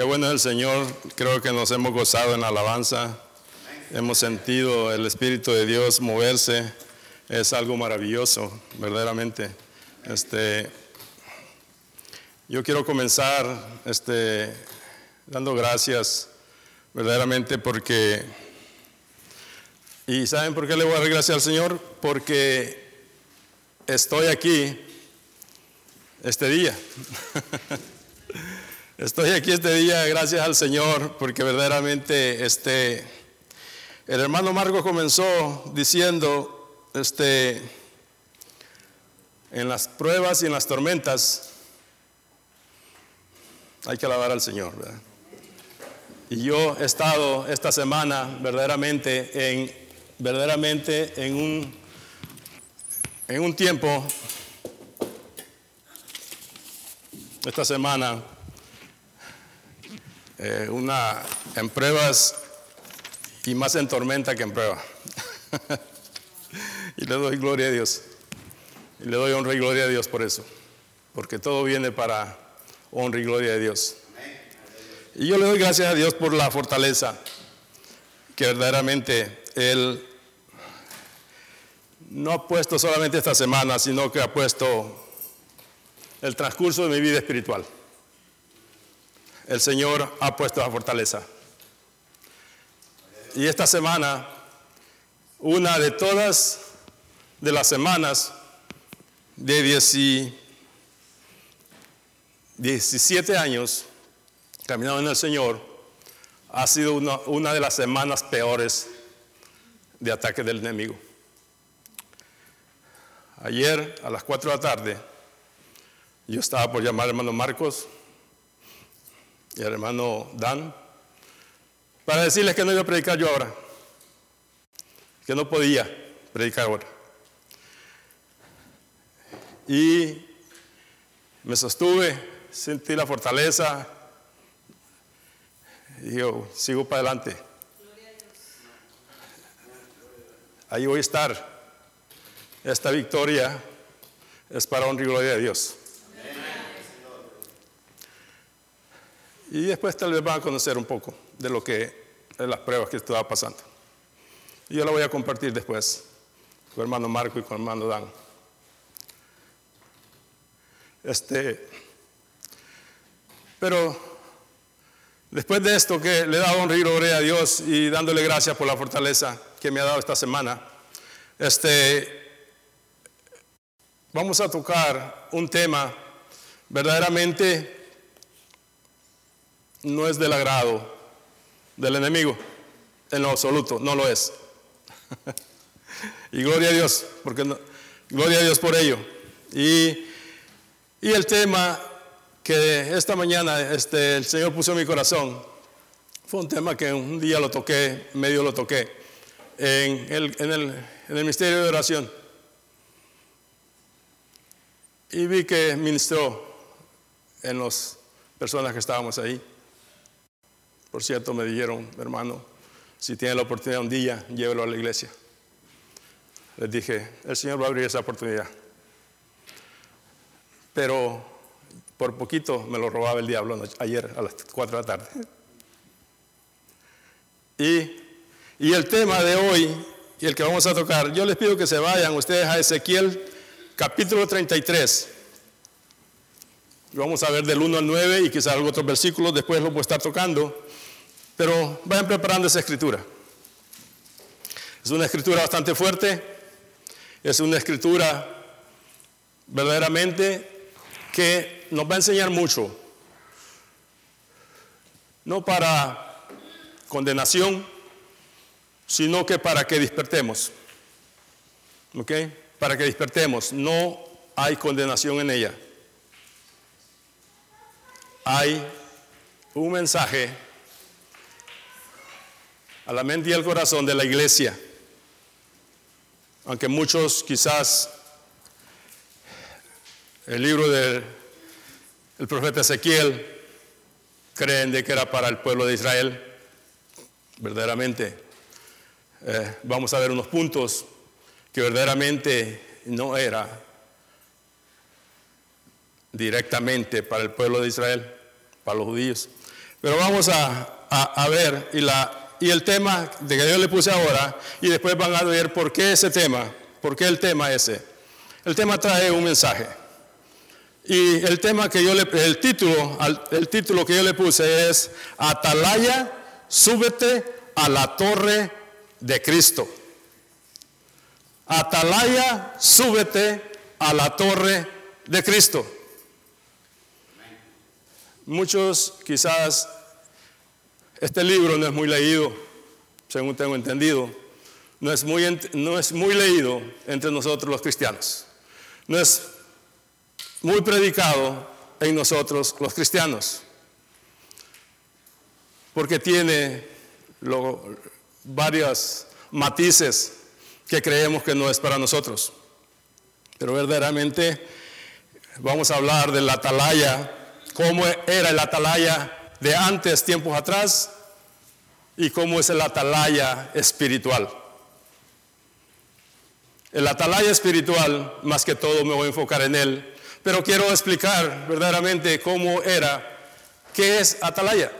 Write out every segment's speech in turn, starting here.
Qué bueno el Señor. Creo que nos hemos gozado en la alabanza. Hemos sentido el Espíritu de Dios moverse. Es algo maravilloso, verdaderamente. Este, yo quiero comenzar este, dando gracias, verdaderamente, porque. ¿Y saben por qué le voy a dar gracias al Señor? Porque estoy aquí este día. Estoy aquí este día gracias al Señor porque verdaderamente este el hermano Marco comenzó diciendo este en las pruebas y en las tormentas hay que alabar al Señor, Y yo he estado esta semana verdaderamente en verdaderamente en un en un tiempo esta semana eh, una, en pruebas y más en tormenta que en prueba. y le doy gloria a Dios. Y le doy honra y gloria a Dios por eso. Porque todo viene para honra y gloria a Dios. Y yo le doy gracias a Dios por la fortaleza que verdaderamente Él no ha puesto solamente esta semana, sino que ha puesto el transcurso de mi vida espiritual el Señor ha puesto la fortaleza. Y esta semana, una de todas de las semanas de 17 años caminando en el Señor, ha sido una, una de las semanas peores de ataque del enemigo. Ayer a las 4 de la tarde, yo estaba por llamar al hermano Marcos y al hermano Dan, para decirles que no iba a predicar yo ahora, que no podía predicar ahora. Y me sostuve, sentí la fortaleza y yo sigo para adelante. Ahí voy a estar. Esta victoria es para honra y gloria de Dios. Y después tal vez van a conocer un poco de lo que de las pruebas que estaba pasando. Y yo la voy a compartir después con hermano Marco y con hermano Dan. Este, pero después de esto que le he dado y gloria a Dios y dándole gracias por la fortaleza que me ha dado esta semana, este, vamos a tocar un tema verdaderamente no es del agrado del enemigo, en lo absoluto, no lo es. y gloria a Dios, porque gloria a Dios por ello. Y, el tema que esta mañana este, el Señor puso en mi corazón fue un tema que un día lo toqué, medio lo toqué, en el, en el, en el misterio de oración. Y vi que ministró en las personas que estábamos ahí. Por cierto, me dijeron, hermano, si tiene la oportunidad un día, llévelo a la iglesia. Les dije, el Señor va a abrir esa oportunidad. Pero por poquito me lo robaba el diablo ayer a las 4 de la tarde. Y, y el tema de hoy, y el que vamos a tocar, yo les pido que se vayan ustedes a Ezequiel capítulo 33. Vamos a ver del 1 al 9 y quizás algún otro versículo, después lo voy a estar tocando. Pero vayan preparando esa escritura. Es una escritura bastante fuerte, es una escritura verdaderamente que nos va a enseñar mucho, no para condenación, sino que para que despertemos. ¿Ok? Para que despertemos. No hay condenación en ella. Hay un mensaje a la mente y al corazón de la iglesia. Aunque muchos quizás el libro del profeta Ezequiel creen de que era para el pueblo de Israel, verdaderamente eh, vamos a ver unos puntos que verdaderamente no era directamente para el pueblo de Israel, para los judíos. Pero vamos a, ver, y, la, y el tema de que yo le puse ahora, y después van a ver por qué ese tema, por qué el tema ese. El tema trae un mensaje. Y el tema que yo le, el título, el título que yo le puse es Atalaya, súbete a la torre de Cristo. Atalaya, súbete a la torre de Cristo. Muchos quizás este libro no es muy leído, según tengo entendido. No es muy, no es muy leído entre nosotros los cristianos. No es muy predicado en nosotros los cristianos. Porque tiene varios matices que creemos que no es para nosotros. Pero verdaderamente vamos a hablar de la atalaya, cómo era el atalaya de antes, tiempos atrás, y cómo es el atalaya espiritual. El atalaya espiritual, más que todo me voy a enfocar en él, pero quiero explicar verdaderamente cómo era, qué es atalaya.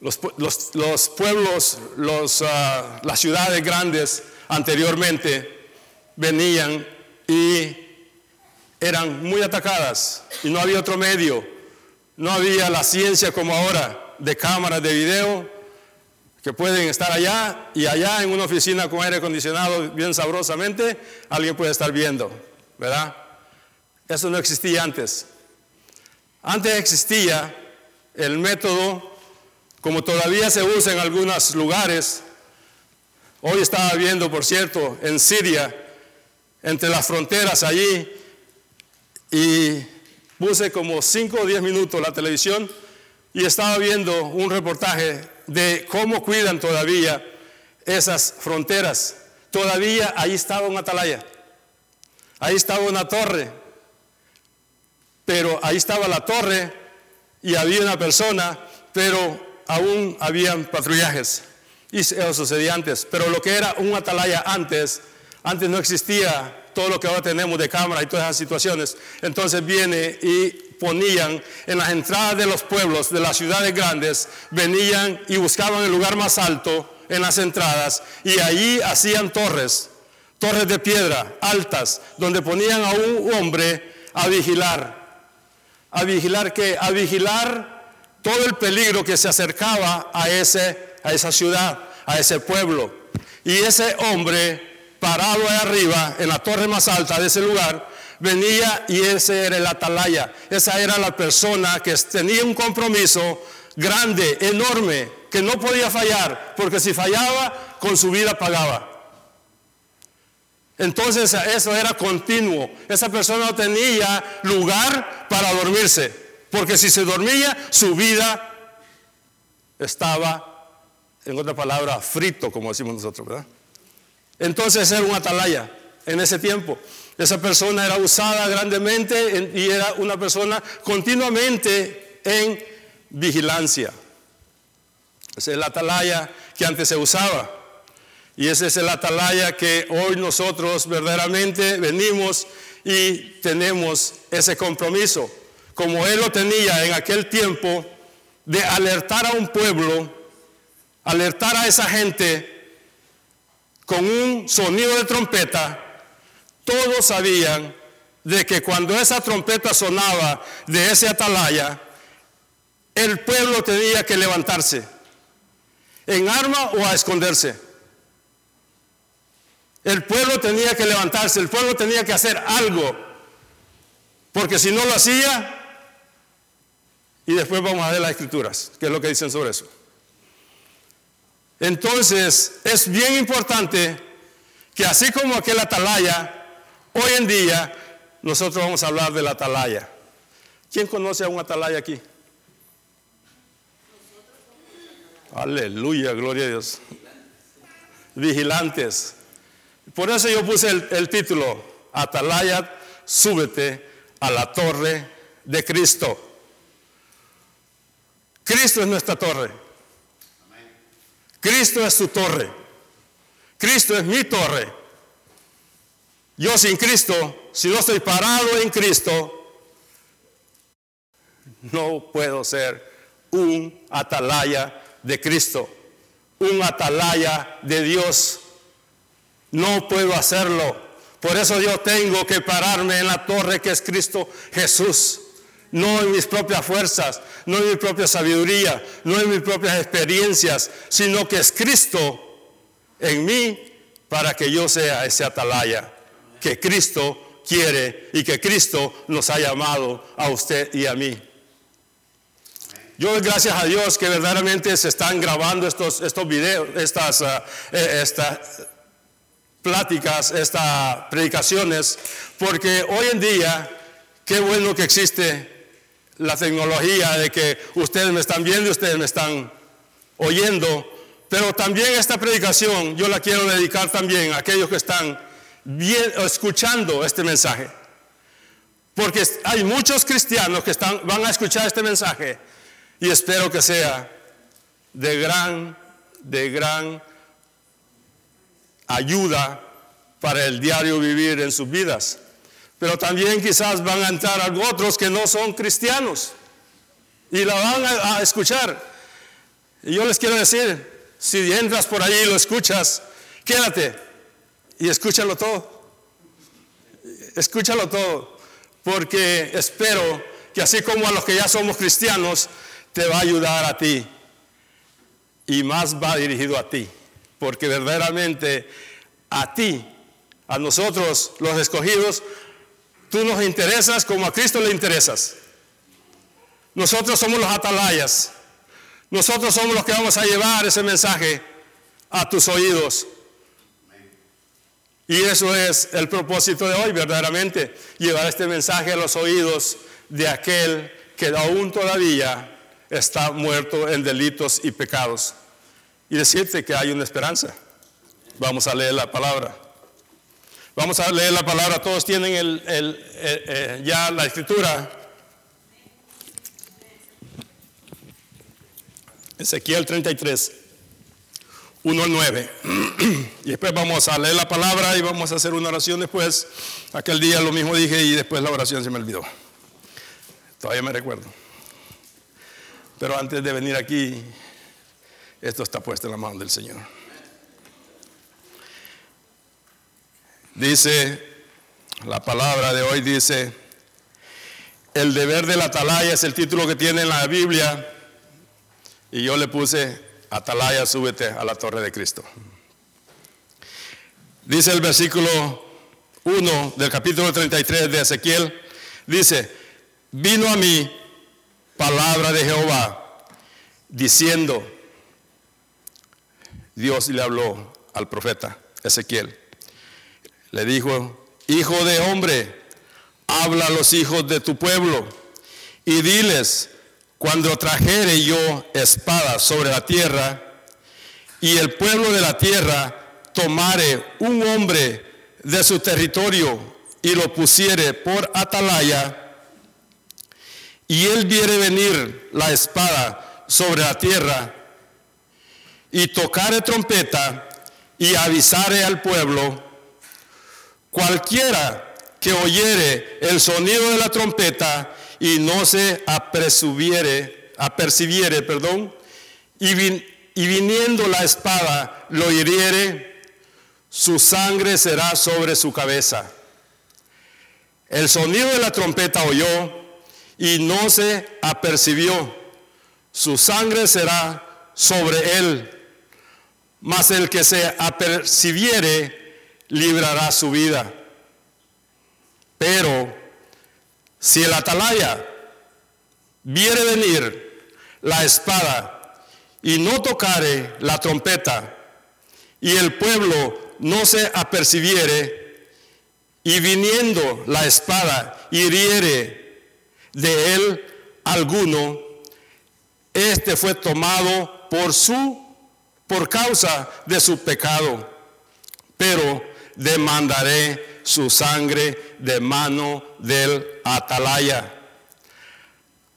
Los, pueblos, los, ah, las ciudades grandes anteriormente venían y eran muy atacadas y no había otro medio, no había la ciencia como ahora de cámaras de video que pueden estar allá y allá en una oficina con aire acondicionado bien sabrosamente, alguien puede estar viendo, ¿verdad? Eso no existía antes. Antes existía el método como todavía se usa en algunos lugares, hoy estaba viendo, por cierto, en Siria, entre las fronteras allí, y puse como 5 o 10 minutos la televisión y estaba viendo un reportaje de cómo cuidan todavía esas fronteras. Todavía ahí estaba una atalaya, ahí estaba una torre, pero ahí estaba la torre y había una persona, pero aún habían patrullajes. Y eso sucedía antes. Pero lo que era un atalaya antes, antes no existía todo lo que ahora tenemos de cámara y todas esas situaciones. Entonces viene y ponían en las entradas de los pueblos, de las ciudades grandes, venían y buscaban el lugar más alto en las entradas y allí hacían torres, torres de piedra altas, donde ponían a un hombre a vigilar. ¿A vigilar qué? A vigilar todo el peligro que se acercaba a, ese, a esa ciudad, a ese pueblo. Y ese hombre parado ahí arriba, en la torre más alta de ese lugar, venía y ese era el atalaya. Esa era la persona que tenía un compromiso grande, enorme, que no podía fallar, porque si fallaba, con su vida pagaba. Entonces eso era continuo. Esa persona no tenía lugar para dormirse. Porque si se dormía, su vida estaba, en otra palabra, frito, como decimos nosotros, ¿verdad? Entonces era un atalaya en ese tiempo. Esa persona era usada grandemente y era una persona continuamente en vigilancia. Es la atalaya que antes se usaba. Y ese es el atalaya que hoy nosotros verdaderamente venimos y tenemos ese compromiso como él lo tenía en aquel tiempo, de alertar a un pueblo, alertar a esa gente con un sonido de trompeta, todos sabían de que cuando esa trompeta sonaba de ese atalaya, el pueblo tenía que levantarse en arma o a esconderse. El pueblo tenía que levantarse, el pueblo tenía que hacer algo, porque si no lo hacía, y después vamos a ver las escrituras, qué es lo que dicen sobre eso. Entonces, es bien importante que así como aquel atalaya, hoy en día nosotros vamos a hablar del atalaya. ¿Quién conoce a un atalaya aquí? Aleluya, gloria a Dios. Vigilantes. Por eso yo puse el, título, Atalaya, súbete a la torre de Cristo. Cristo es nuestra torre. Cristo es su torre. Cristo es mi torre. Yo sin Cristo, si no estoy parado en Cristo, no puedo ser un atalaya de Cristo, un atalaya de Dios. No puedo hacerlo. Por eso yo tengo que pararme en la torre que es Cristo Jesús. No en mis propias fuerzas, no en mi propia sabiduría, no en mis propias experiencias, sino que es Cristo en mí para que yo sea ese atalaya que Cristo quiere y que Cristo nos ha llamado a usted y a mí. Yo gracias a Dios que verdaderamente se están grabando estos, estos videos, estas, ah, eh, estas pláticas, estas predicaciones, porque hoy en día, qué bueno que existe la tecnología de que ustedes me están viendo y ustedes me están oyendo, pero también esta predicación yo la quiero dedicar también a aquellos que están escuchando este mensaje. Porque hay muchos cristianos que están, van a escuchar este mensaje y espero que sea de gran, de gran ayuda para el diario vivir en sus vidas. Pero también quizás van a entrar otros que no son cristianos y la van a, escuchar. Y yo les quiero decir, si entras por ahí y lo escuchas, quédate y escúchalo todo. Escúchalo todo, porque espero que así como a los que ya somos cristianos, te va a ayudar a ti y más va dirigido a ti, porque verdaderamente a ti, a nosotros los escogidos, tú nos interesas como a Cristo le interesas. Nosotros somos los atalayas, nosotros somos los que vamos a llevar ese mensaje a tus oídos. Y eso es el propósito de hoy, verdaderamente, llevar este mensaje a los oídos de aquel que aún todavía está muerto en delitos y pecados. Y decirte que hay una esperanza. Vamos a leer la palabra. Vamos a leer la palabra. Todos tienen el, eh, ya la escritura. Ezequiel 33, 1 al 9. Y después vamos a leer la palabra y vamos a hacer una oración después. Aquel día lo mismo dije y después la oración se me olvidó. Todavía me recuerdo. Pero antes de venir aquí, esto está puesto en la mano del Señor. Dice, la palabra de hoy dice, el deber de la atalaya es el título que tiene en la Biblia. Y yo le puse, atalaya, súbete a la torre de Cristo. Dice el versículo 1 del capítulo 33 de Ezequiel, dice, vino a mí palabra de Jehová, diciendo, Dios le habló al profeta Ezequiel. Le dijo, hijo de hombre, habla a los hijos de tu pueblo y diles, cuando trajere yo espada sobre la tierra y el pueblo de la tierra tomare un hombre de su territorio y lo pusiere por atalaya, y él viere venir la espada sobre la tierra y tocare trompeta y avisare al pueblo, cualquiera que oyere el sonido de la trompeta y no se apercibiere, apercibiere, perdón, y, y viniendo la espada lo hiriere, su sangre será sobre su cabeza. El sonido de la trompeta oyó y no se apercibió. Su sangre será sobre él, mas el que se apercibiere librará su vida. Pero si el atalaya viere venir la espada y no tocare la trompeta, y el pueblo no se apercibiere, y viniendo la espada hiriere de él alguno, este fue tomado por su por causa de su pecado, pero demandaré su sangre de mano del atalaya.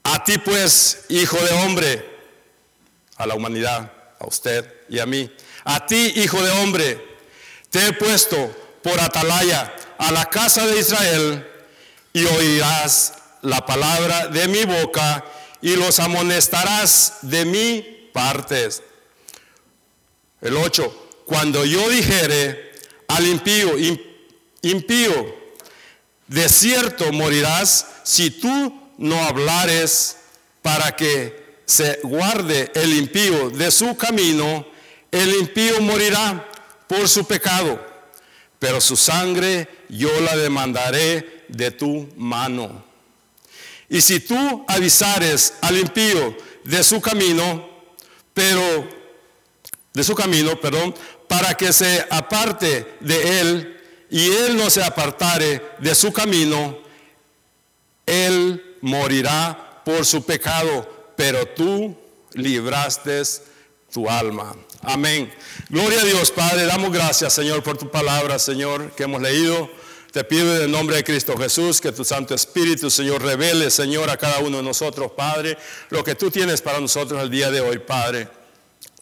A ti pues, hijo de hombre, a la humanidad, a usted y a mí, a ti, hijo de hombre, te he puesto por atalaya a la casa de Israel y oirás la palabra de mi boca y los amonestarás de mi parte. El 8. Cuando yo dijere al impío, impío, de cierto morirás si tú no hablares para que se guarde el impío de su camino, el impío morirá por su pecado, pero su sangre yo la demandaré de tu mano. Y si tú avisares al impío de su camino, pero de su camino, perdón, para que se aparte de él y él no se apartare de su camino, él morirá por su pecado, pero tú libraste tu alma. Amén. Gloria a Dios, Padre. Damos gracias, Señor, por tu palabra, Señor, que hemos leído. Te pido en el nombre de Cristo Jesús que tu Santo Espíritu, Señor, revele, Señor, a cada uno de nosotros, Padre, lo que tú tienes para nosotros el día de hoy, Padre.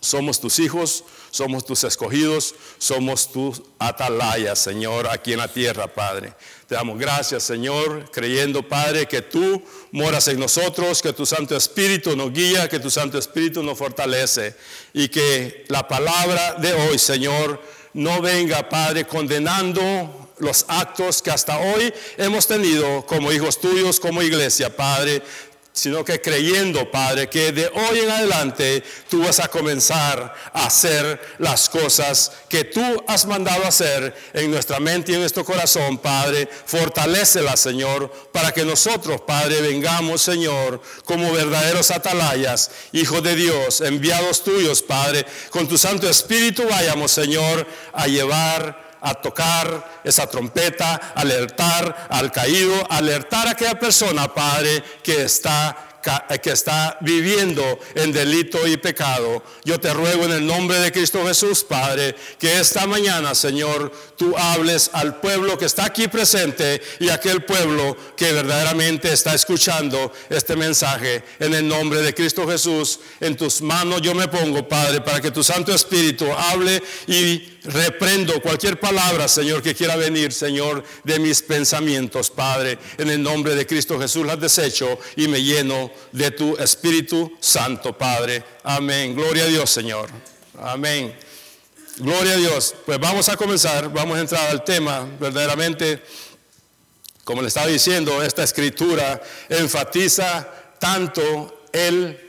Somos tus hijos, somos tus escogidos, somos tus atalayas, Señor, aquí en la tierra, Padre. Te damos gracias, Señor, creyendo, Padre, que tú moras en nosotros, que tu Santo Espíritu nos guía, que tu Santo Espíritu nos fortalece y que la palabra de hoy, Señor, no venga, Padre, condenando los actos que hasta hoy hemos tenido como hijos tuyos, como iglesia, Padre sino que creyendo, Padre, que de hoy en adelante tú vas a comenzar a hacer las cosas que tú has mandado hacer en nuestra mente y en nuestro corazón, Padre. Fortalecela, Señor, para que nosotros, Padre, vengamos, Señor, como verdaderos atalayas, hijos de Dios, enviados tuyos, Padre, con tu Santo Espíritu vayamos, Señor, a llevar a tocar esa trompeta, alertar al caído, alertar a aquella persona, Padre, que está que está viviendo en delito y pecado. Yo te ruego en el nombre de Cristo Jesús, Padre, que esta mañana, Señor, tú hables al pueblo que está aquí presente y aquel pueblo que verdaderamente está escuchando este mensaje. En el nombre de Cristo Jesús, en tus manos yo me pongo, Padre, para que tu Santo Espíritu hable y reprendo cualquier palabra, Señor, que quiera venir, Señor, de mis pensamientos, Padre. En el nombre de Cristo Jesús las desecho y me lleno de tu Espíritu Santo, Padre. Amén. Gloria a Dios, Señor. Amén. Gloria a Dios. Pues vamos a comenzar, vamos a entrar al tema verdaderamente. Como le estaba diciendo, esta escritura enfatiza tanto el,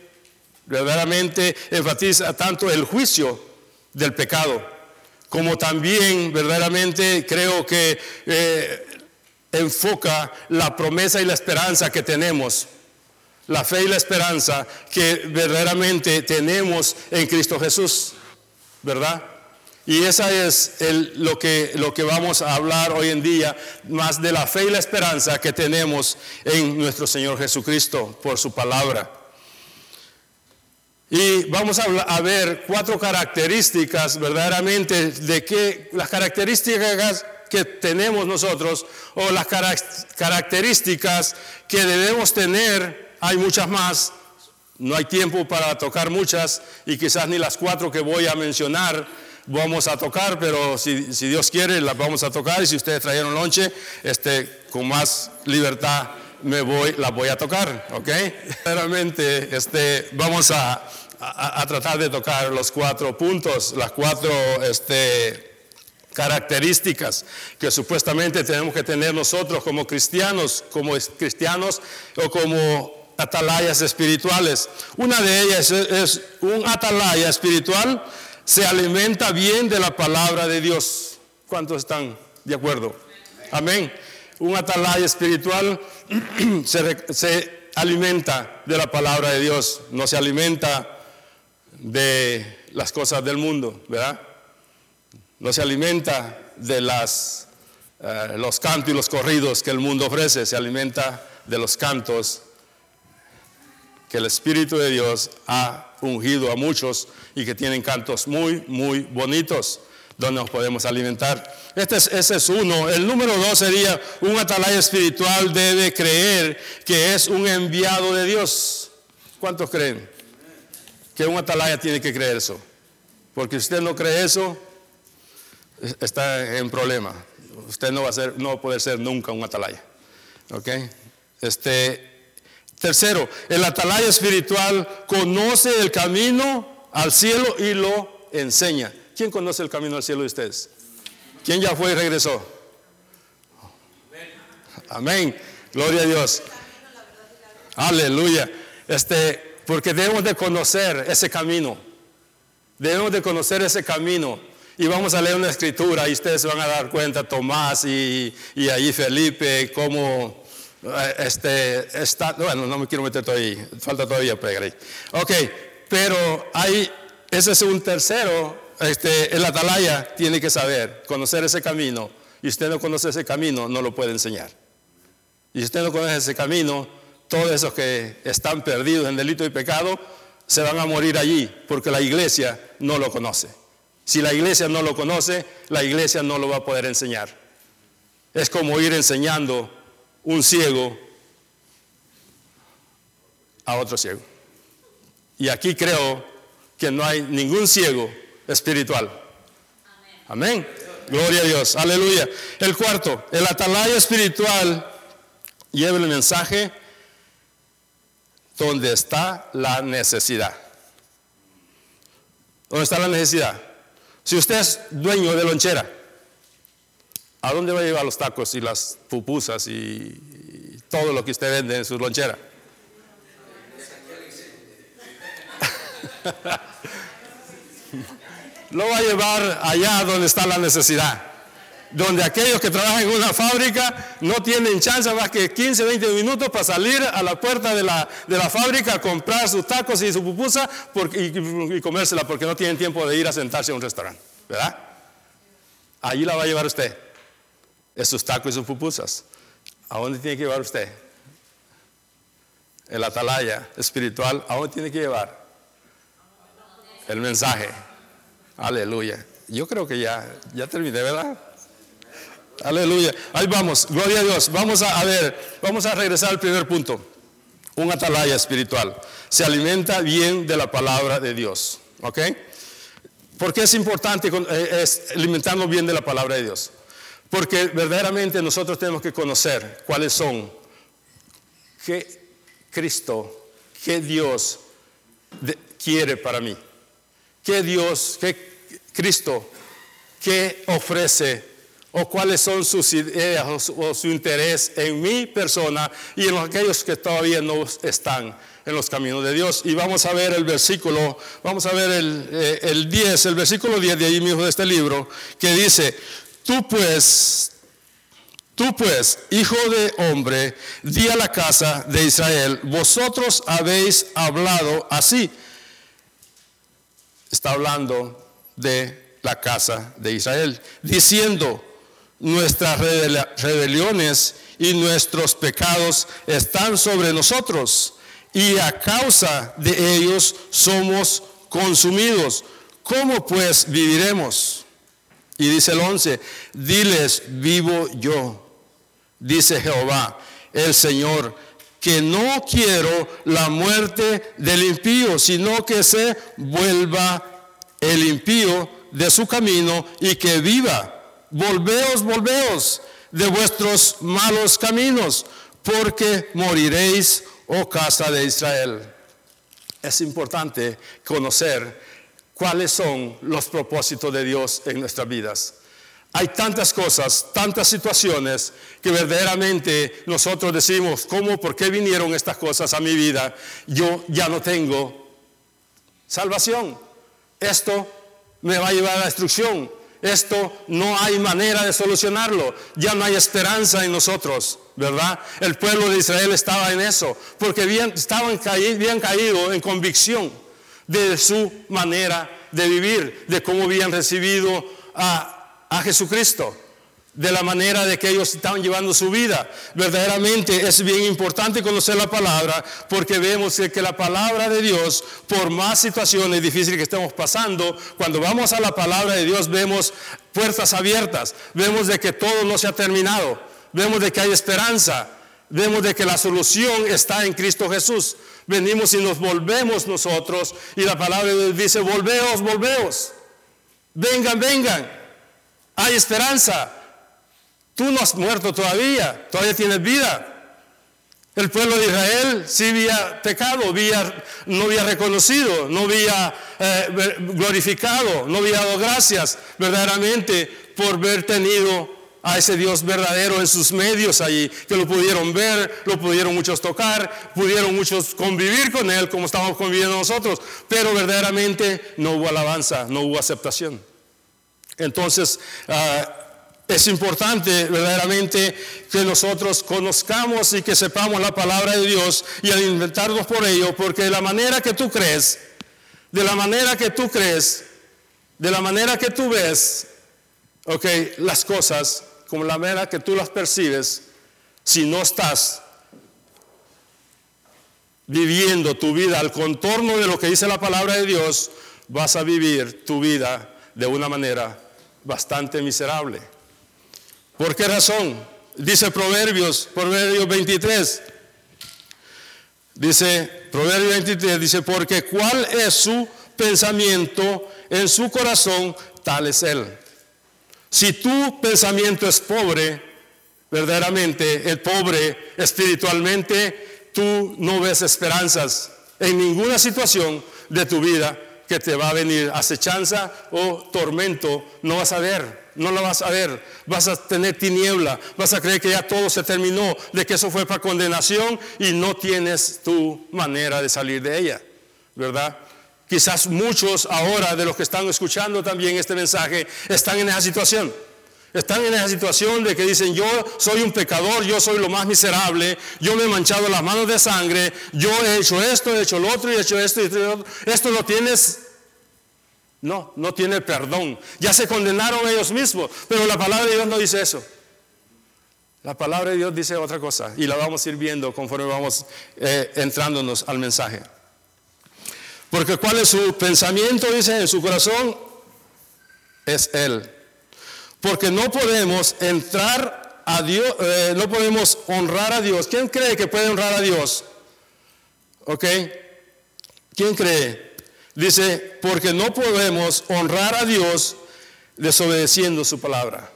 verdaderamente enfatiza tanto el juicio del pecado, como también verdaderamente creo que eh, enfoca la promesa y la esperanza que tenemos la fe y la esperanza que verdaderamente tenemos en Cristo Jesús, ¿verdad? Y esa es lo, que, lo que vamos a hablar hoy en día, más de la fe y la esperanza que tenemos en nuestro Señor Jesucristo por su palabra. Y vamos a, ver cuatro características verdaderamente de qué las características que tenemos nosotros o las características que debemos tener hay muchas más, no hay tiempo para tocar muchas y quizás ni las cuatro que voy a mencionar vamos a tocar, pero si, Dios quiere las vamos a tocar y si ustedes trajeron lonche, este, con más libertad me voy, las voy a tocar, ¿ok? Realmente este, vamos a, a, tratar de tocar los cuatro puntos, las cuatro este, características que supuestamente tenemos que tener nosotros como cristianos, como cristianos o como atalayas espirituales. Una de ellas es, un atalaya espiritual, se alimenta bien de la palabra de Dios. ¿Cuántos están de acuerdo? Amén. Un atalaya espiritual se, se alimenta de la palabra de Dios, no se alimenta de las cosas del mundo, ¿verdad? No se alimenta de las, eh, los cantos y los corridos que el mundo ofrece, se alimenta de los cantos que el Espíritu de Dios ha ungido a muchos y que tienen cantos muy, muy bonitos donde nos podemos alimentar. Este es, uno. El número dos sería un atalaya espiritual debe creer que es un enviado de Dios. ¿Cuántos creen? Que un atalaya tiene que creer eso. Porque si usted no cree eso, está en problema. Usted no va a ser, no va a poder ser nunca un atalaya. ¿Ok? Este, Tercero, el atalaya espiritual conoce el camino al cielo y lo enseña. ¿Quién conoce el camino al cielo de ustedes? ¿Quién ya fue y regresó? Amén. Gloria a Dios. Aleluya. Este, porque debemos de conocer ese camino. Debemos de conocer ese camino. Y vamos a leer una escritura y ustedes se van a dar cuenta, Tomás y, y ahí Felipe, cómo eh, este, está, bueno, no me quiero meter todavía, falta todavía pegar ahí. Ok, pero hay, ese es un tercero, este, el atalaya tiene que saber, conocer ese camino, y usted no conoce ese camino, no lo puede enseñar. Y si usted no conoce ese camino, todos esos que están perdidos en delito y pecado, se van a morir allí, porque la iglesia no lo conoce. Si la iglesia no lo conoce, la iglesia no lo va a poder enseñar. Es como ir enseñando un ciego a otro ciego. Y aquí creo que no hay ningún ciego espiritual. Amén. Gloria a Dios. Aleluya. El cuarto, el atalaya espiritual lleva el mensaje donde está la necesidad. ¿Dónde está la necesidad? Si usted es dueño de lonchera, ¿a dónde va a llevar los tacos y las pupusas y todo lo que usted vende en su lonchera? lo va a llevar allá donde está la necesidad. Donde aquellos que trabajan en una fábrica no tienen chance más que 15, 20 minutos para salir a la puerta de la, de la fábrica a comprar sus tacos y su pupusa y, comérsela porque no tienen tiempo de ir a sentarse a un restaurante. ¿Verdad? Allí la va a llevar usted. Esos tacos y sus pupusas. ¿A dónde tiene que llevar usted? El atalaya espiritual, ¿a dónde tiene que llevar? El mensaje. Aleluya. Yo creo que ya, ya terminé, ¿verdad? Aleluya. Ahí vamos. Gloria a Dios. Vamos a, ver, vamos a regresar al primer punto. Un atalaya espiritual. Se alimenta bien de la palabra de Dios. ¿Ok? ¿Por qué es importante eh, alimentarnos bien de la palabra de Dios? Porque verdaderamente nosotros tenemos que conocer cuáles son, qué Cristo, qué Dios quiere para mí, qué Dios, qué Cristo, qué ofrece o cuáles son sus ideas o su interés en mi persona y en aquellos que todavía no están en los caminos de Dios. Y vamos a ver el versículo, vamos a ver el, 10, eh, el versículo 10 de ahí mismo de este libro, que dice, tú pues, tú pues, hijo de hombre, di a la casa de Israel, vosotros habéis hablado así. Está hablando de la casa de Israel, diciendo, nuestras rebeliones y nuestros pecados están sobre nosotros y a causa de ellos somos consumidos. ¿Cómo pues viviremos? Y dice el 11, diles, vivo yo, dice Jehová, el Señor, que no quiero la muerte del impío, sino que se vuelva el impío de su camino y que viva volveos, volveos de vuestros malos caminos, porque moriréis, oh casa de Israel. Es importante conocer cuáles son los propósitos de Dios en nuestras vidas. Hay tantas cosas, tantas situaciones que verdaderamente nosotros decimos, ¿cómo, por qué vinieron estas cosas a mi vida? Yo ya no tengo salvación. Esto me va a llevar a la destrucción esto no hay manera de solucionarlo. Ya no hay esperanza en nosotros, ¿verdad? El pueblo de Israel estaba en eso, porque bien, estaban caído en convicción de su manera de vivir, de cómo habían recibido a, a Jesucristo de la manera de que ellos estaban llevando su vida. Verdaderamente es bien importante conocer la palabra porque vemos que la palabra de Dios, por más situaciones difíciles que estemos pasando, cuando vamos a la palabra de Dios vemos puertas abiertas, vemos de que todo no se ha terminado, vemos de que hay esperanza, vemos de que la solución está en Cristo Jesús. Venimos y nos volvemos nosotros y la palabra de Dios dice, volveos, volveos, vengan, vengan, hay esperanza. Tú no has muerto todavía, todavía tienes vida. El pueblo de Israel sí había pecado, no había reconocido, no había eh, glorificado, no había dado gracias verdaderamente por haber tenido a ese Dios verdadero en sus medios allí, que lo pudieron ver, lo pudieron muchos tocar, pudieron muchos convivir con Él como estamos conviviendo nosotros, pero verdaderamente no hubo alabanza, no hubo aceptación. Entonces, ah, es importante verdaderamente que nosotros conozcamos y que sepamos la palabra de Dios y alimentarnos por ello, porque de la manera que tú crees, de la manera que tú crees, de la manera que tú ves, ok, las cosas, como la manera que tú las percibes, si no estás viviendo tu vida al contorno de lo que dice la palabra de Dios, vas a vivir tu vida de una manera bastante miserable. ¿Por qué razón? Dice Proverbios, Proverbios 23. Dice, Proverbios 23, dice, porque cuál es su pensamiento en su corazón, tal es él. Si tu pensamiento es pobre, verdaderamente, el pobre espiritualmente, tú no ves esperanzas en ninguna situación de tu vida que te va a venir acechanza o tormento, no vas a ver, no la vas a ver, vas a tener tiniebla, vas a creer que ya todo se terminó, de que eso fue para condenación y no tienes tu manera de salir de ella, ¿verdad? Quizás muchos ahora de los que están escuchando también este mensaje están en esa situación. Están en esa situación de que dicen, yo soy un pecador, yo soy lo más miserable, yo me he manchado las manos de sangre, yo he hecho esto, he hecho lo otro he hecho esto y esto. Esto lo tienes no, no tiene perdón. Ya se condenaron ellos mismos, pero la palabra de Dios no dice eso. La palabra de Dios dice otra cosa y la vamos a ir viendo conforme vamos eh, entrándonos al mensaje. Porque cuál es su pensamiento, dice, en su corazón, es Él. Porque no podemos entrar a Dios, eh, no podemos honrar a Dios. ¿Quién cree que puede honrar a Dios? ¿Ok? ¿Quién cree? Dice, porque no podemos honrar a Dios desobedeciendo su palabra.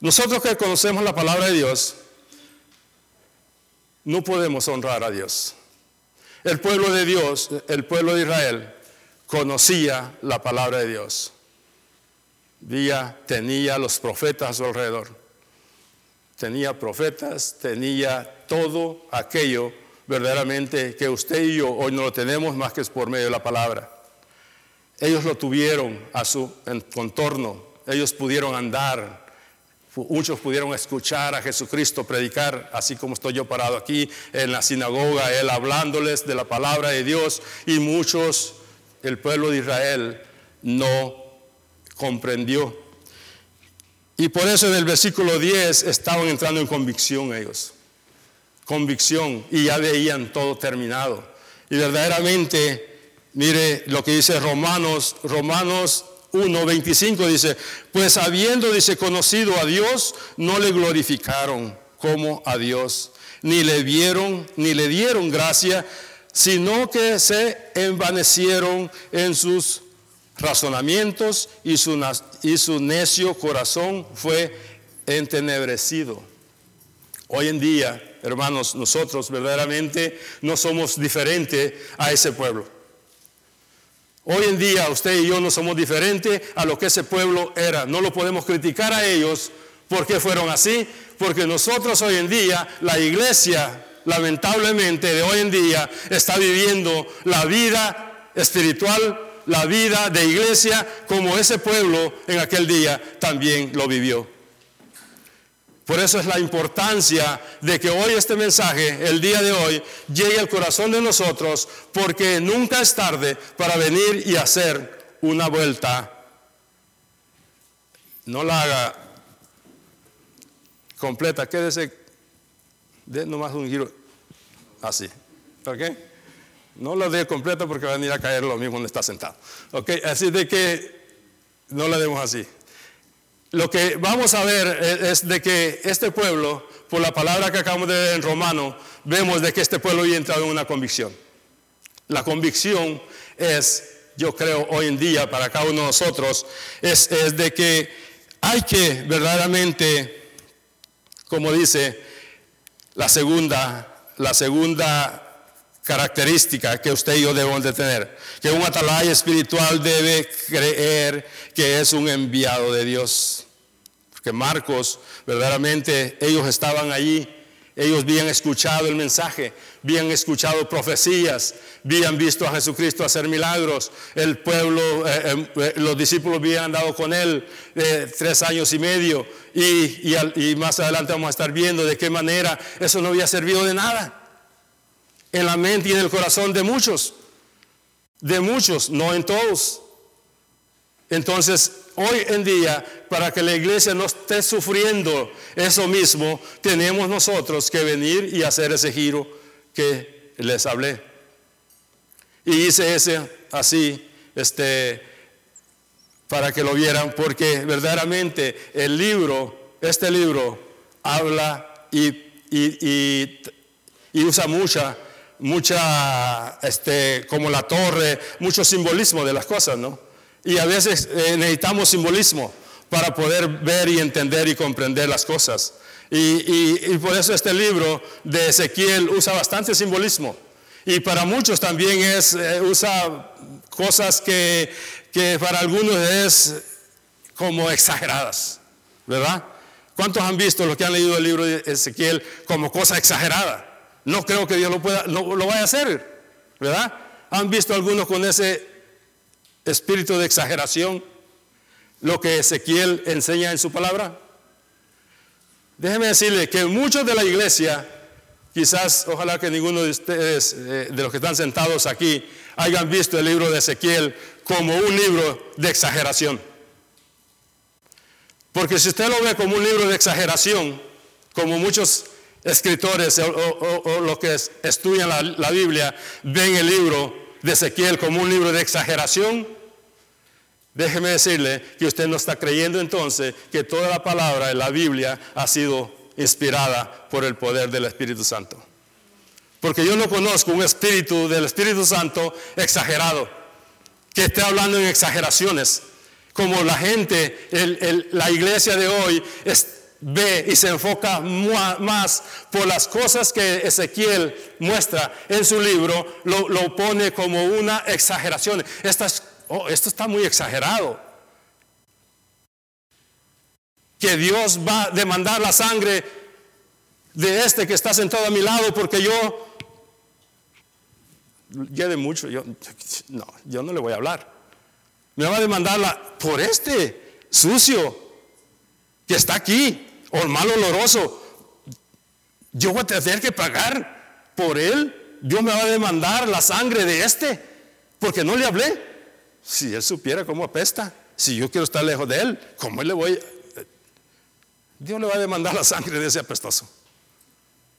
Nosotros que conocemos la palabra de Dios, no podemos honrar a Dios. El pueblo de Dios, el pueblo de Israel, conocía la palabra de Dios día tenía los profetas a su alrededor. Tenía profetas, tenía todo aquello verdaderamente que usted y yo hoy no lo tenemos más que es por medio de la palabra. Ellos lo tuvieron a su contorno, ellos pudieron andar, muchos pudieron escuchar a Jesucristo predicar, así como estoy yo parado aquí en la sinagoga, él hablándoles de la palabra de Dios y muchos, el pueblo de Israel, no comprendió. Y por eso en el versículo 10 estaban entrando en convicción ellos. Convicción y ya veían todo terminado. Y verdaderamente, mire lo que dice Romanos, Romanos 1.25 dice, pues habiendo, dice, conocido a Dios, no le glorificaron como a Dios, ni le vieron, ni le dieron gracia, sino que se envanecieron en sus razonamientos y su, y su necio corazón fue entenebrecido. Hoy en día, hermanos, nosotros verdaderamente no somos diferentes a ese pueblo. Hoy en día usted y yo no somos diferentes a lo que ese pueblo era. No lo podemos criticar a ellos porque fueron así, porque nosotros hoy en día, la iglesia, lamentablemente de hoy en día, está viviendo la vida espiritual la vida de iglesia como ese pueblo en aquel día también lo vivió. Por eso es la importancia de que hoy este mensaje, el día de hoy, llegue al corazón de nosotros, porque nunca es tarde para venir y hacer una vuelta. No la haga completa, quédese, de nomás un giro así. ¿Ok? No lo dé completa porque va a venir a caer lo mismo donde está sentado. Así de que no la demos así. Lo que vamos a ver es de que este pueblo, por la palabra que acabamos de ver en Romano, vemos de que este pueblo ha entrado en una convicción. La convicción es, yo creo, hoy en día para cada uno de nosotros, es, es de que hay que verdaderamente, como dice, la segunda, la segunda característica que usted y yo debemos de tener, que un atalaya espiritual debe creer que es un enviado de Dios. Porque Marcos, verdaderamente, ellos estaban allí, ellos habían escuchado el mensaje, habían escuchado profecías, habían visto a Jesucristo hacer milagros, el pueblo, eh, eh, los discípulos habían andado con él eh, tres años y medio y, y más adelante vamos a estar viendo de qué manera eso no había servido de nada en la mente y en el corazón de muchos, de muchos, no en todos. Entonces, hoy en día, para que la iglesia no esté sufriendo eso mismo, tenemos nosotros que venir y hacer ese giro que les hablé. Y hice ese así, este, para que lo vieran, porque verdaderamente el libro, este libro, habla y, y, y usa mucha mucha, este, como la torre, mucho simbolismo de las cosas, ¿no? Y a veces eh, necesitamos simbolismo para poder ver y entender y comprender las cosas. Y, por eso este libro de Ezequiel usa bastante simbolismo. Y para muchos también es, eh, usa cosas que, que para algunos es como exageradas, ¿verdad? ¿Cuántos han visto los que han leído el libro de Ezequiel como cosa exagerada? No creo que Dios lo, pueda, lo, vaya a hacer, ¿verdad? ¿Han visto algunos con ese espíritu de exageración lo que Ezequiel enseña en su palabra? Déjeme decirle que muchos de la iglesia, quizás, ojalá que ninguno de ustedes, eh, de los que están sentados aquí, hayan visto el libro de Ezequiel como un libro de exageración. Porque si usted lo ve como un libro de exageración, como muchos escritores o, los que estudian la, Biblia ven el libro de Ezequiel como un libro de exageración, déjeme decirle que usted no está creyendo entonces que toda la palabra de la Biblia ha sido inspirada por el poder del Espíritu Santo. Porque yo no conozco un espíritu del Espíritu Santo exagerado, que esté hablando en exageraciones, como la gente, la iglesia de hoy es ve y se enfoca más por las cosas que Ezequiel muestra en su libro, lo, pone como una exageración. Oh, esto está muy exagerado. Que Dios va a demandar la sangre de este que está sentado a mi lado porque yo de mucho, yo no, yo no le voy a hablar. Me va a demandarla por este sucio que está aquí o el mal oloroso, yo voy a tener que pagar por él. Yo me va a demandar la sangre de este, porque no le hablé. Si él supiera cómo apesta, si yo quiero estar lejos de él, ¿cómo le voy? Dios le va a demandar la sangre de ese apestoso.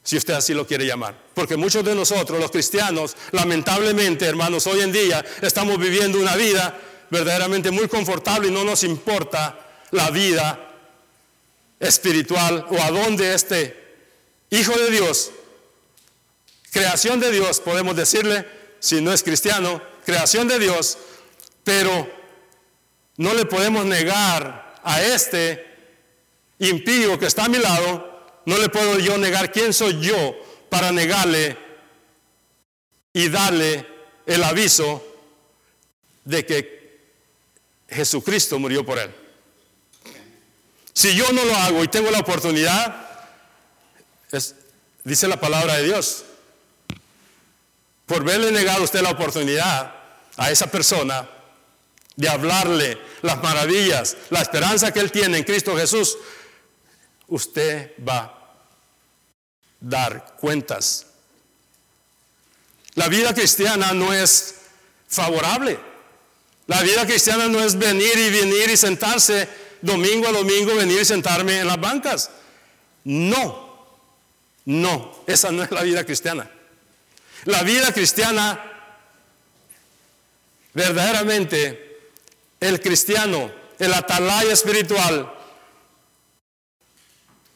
Si usted así lo quiere llamar. Porque muchos de nosotros, los cristianos, lamentablemente, hermanos, hoy en día estamos viviendo una vida verdaderamente muy confortable y no nos importa la vida espiritual o a dónde este Hijo de Dios, creación de Dios, podemos decirle, si no es cristiano, creación de Dios, pero no le podemos negar a este impío que está a mi lado, no le puedo yo negar quién soy yo para negarle y darle el aviso de que Jesucristo murió por él. Si yo no lo hago y tengo la oportunidad, dice la palabra de Dios, por verle negado usted la oportunidad a esa persona de hablarle las maravillas, la esperanza que él tiene en Cristo Jesús, usted va a dar cuentas. La vida cristiana no es favorable. La vida cristiana no es venir y venir y sentarse domingo a domingo venir y sentarme en las bancas. No, no, esa no es la vida cristiana. La vida cristiana, verdaderamente, el cristiano, el atalaya espiritual,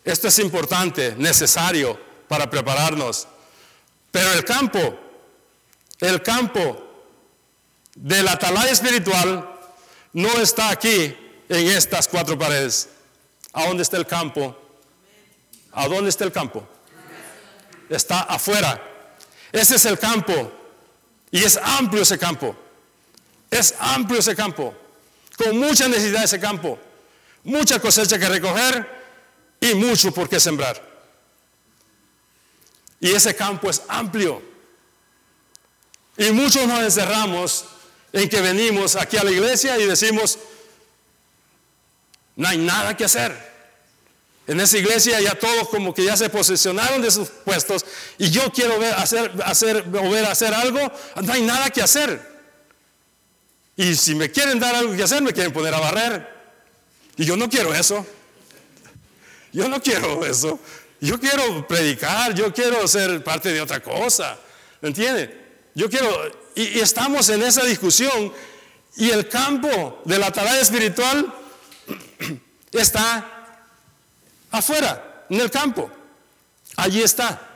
esto es importante, necesario para prepararnos. Pero el campo, el campo del atalaya espiritual no está aquí en estas cuatro paredes. ¿A dónde está el campo? ¿A dónde está el campo? está afuera. Ese es el campo. Y es amplio ese campo. Es amplio ese campo. Con mucha necesidad ese campo. Mucha cosecha que recoger y mucho por qué sembrar. Y ese campo es amplio. Y muchos nos encerramos en que venimos aquí a la iglesia y decimos, no hay nada que hacer. En esa iglesia ya todos como que ya se posicionaron de sus puestos y yo quiero ver, hacer, hacer, volver a hacer algo, no hay nada que hacer. Y si me quieren dar algo que hacer, me quieren poner a barrer. Y yo no quiero eso. Yo no quiero eso. Yo quiero predicar, yo quiero ser parte de otra cosa. ¿Me entiende? Yo quiero, y, y estamos en esa discusión y el campo de la tarea espiritual está afuera, en el campo. Allí está.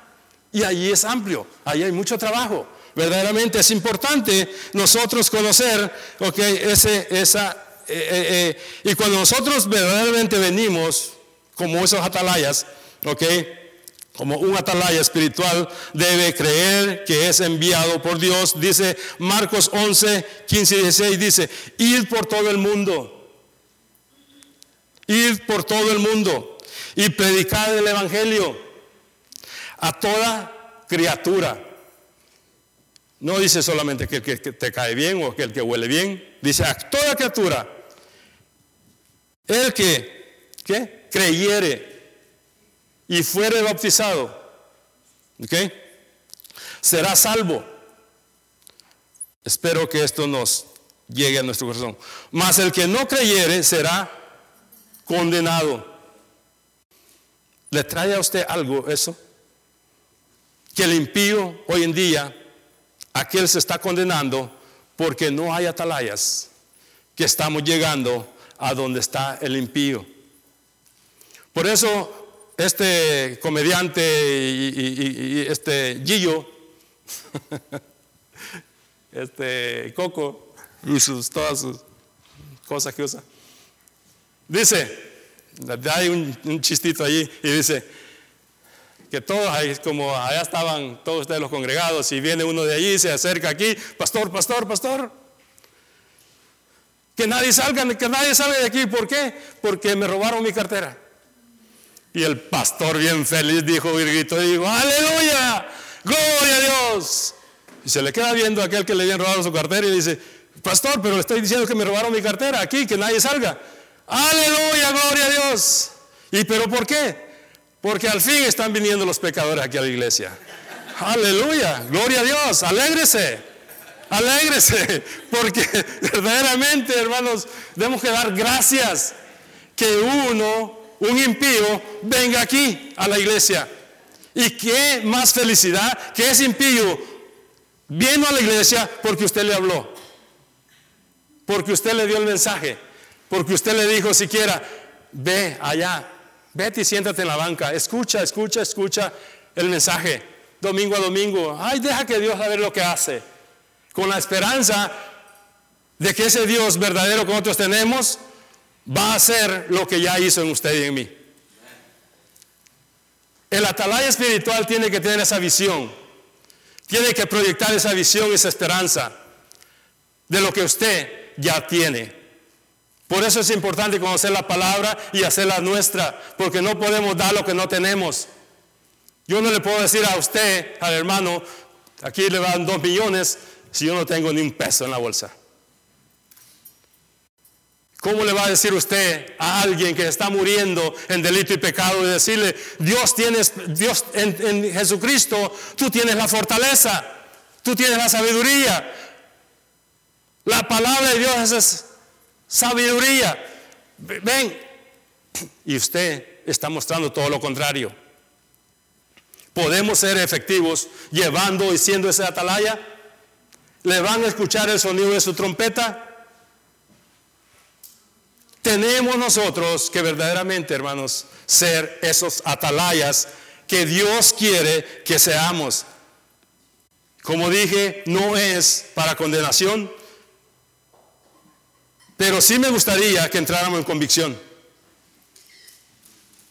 Y allí es amplio. Allí hay mucho trabajo. Verdaderamente es importante nosotros conocer, ok, ese, esa, eh, eh, eh, y cuando nosotros verdaderamente venimos como esos atalayas, ok, como un atalaya espiritual debe creer que es enviado por Dios. Dice Marcos 11, 15 y 16, dice, id por todo el mundo. Id por todo el mundo y predicar el Evangelio a toda criatura. No dice solamente que el que te cae bien o que el que huele bien, dice a toda criatura. El que creyere y fuere bautizado, ¿ok? Será salvo. Espero que esto nos llegue a nuestro corazón. Mas el que no creyere será condenado. ¿Le trae a usted algo eso? Que el impío hoy en día, aquel se está condenando porque no hay atalayas, que estamos llegando a donde está el impío. Por eso este comediante y, este Gillo, este Coco y sus, todas sus cosas que usa, dice, hay un, chistito allí y dice que todos, como allá estaban todos ustedes los congregados y viene uno de allí, se acerca aquí, pastor, pastor, pastor. Que nadie salga, que nadie salga de aquí. ¿Por qué? Porque me robaron mi cartera. Y el pastor bien feliz dijo, Virguito, dijo, aleluya, gloria a Dios. Y se le queda viendo a aquel que le habían robado su cartera y dice, pastor, pero le estoy diciendo que me robaron mi cartera aquí, que nadie salga. Aleluya, gloria a Dios. ¿Y pero por qué? Porque al fin están viniendo los pecadores aquí a la iglesia. Aleluya, gloria a Dios, alégrese, alégrese, porque verdaderamente, hermanos, debemos que dar gracias que uno, un impío, venga aquí a la iglesia. Y qué más felicidad que ese impío vino a la iglesia porque usted le habló, porque usted le dio el mensaje. Porque usted le dijo siquiera, ve allá, vete y siéntate en la banca, escucha, escucha, escucha el mensaje, domingo a domingo. Ay, deja que Dios a ver lo que hace. Con la esperanza de que ese Dios verdadero que nosotros tenemos va a hacer lo que ya hizo en usted y en mí. El atalaya espiritual tiene que tener esa visión, tiene que proyectar esa visión esa esperanza de lo que usted ya tiene. Por eso es importante conocer la palabra y hacerla nuestra, porque no podemos dar lo que no tenemos. Yo no le puedo decir a usted, al hermano, aquí le dan dos millones si yo no tengo ni un peso en la bolsa. ¿Cómo le va a decir usted a alguien que está muriendo en delito y pecado y decirle, Dios tienes, Dios en, en Jesucristo, tú tienes la fortaleza, tú tienes la sabiduría? La palabra de Dios es sabiduría. Ven. Y usted está mostrando todo lo contrario. Podemos ser efectivos llevando y siendo ese atalaya. ¿Le van a escuchar el sonido de su trompeta? Tenemos nosotros que verdaderamente, hermanos, ser esos atalayas que Dios quiere que seamos. Como dije, no es para condenación, pero sí me gustaría que entráramos en convicción.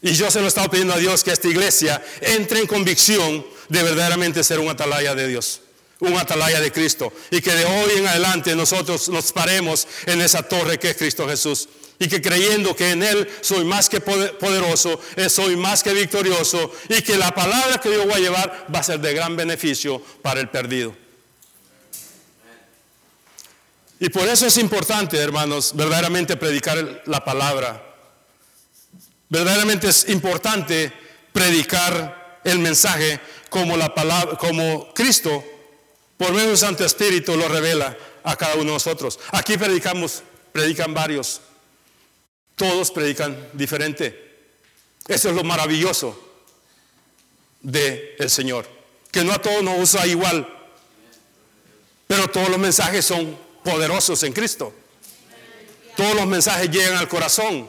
Y yo se lo he estado pidiendo a Dios que esta iglesia entre en convicción de verdaderamente ser un atalaya de Dios, un atalaya de Cristo. Y que de hoy en adelante nosotros nos paremos en esa torre que es Cristo Jesús. Y que creyendo que en Él soy más que poderoso, eh, soy más que victorioso y que la palabra que yo voy a llevar va a ser de gran beneficio para el perdido. Y por eso es importante, hermanos, verdaderamente predicar la palabra. Verdaderamente es importante predicar el mensaje como la palabra, como Cristo, por medio del Santo Espíritu, lo revela a cada uno de nosotros. Aquí predicamos, predican varios. Todos predican diferente. Eso es lo maravilloso del el Señor. Que no a todos nos usa igual. Pero todos los mensajes son poderosos en Cristo. Todos los mensajes llegan al corazón.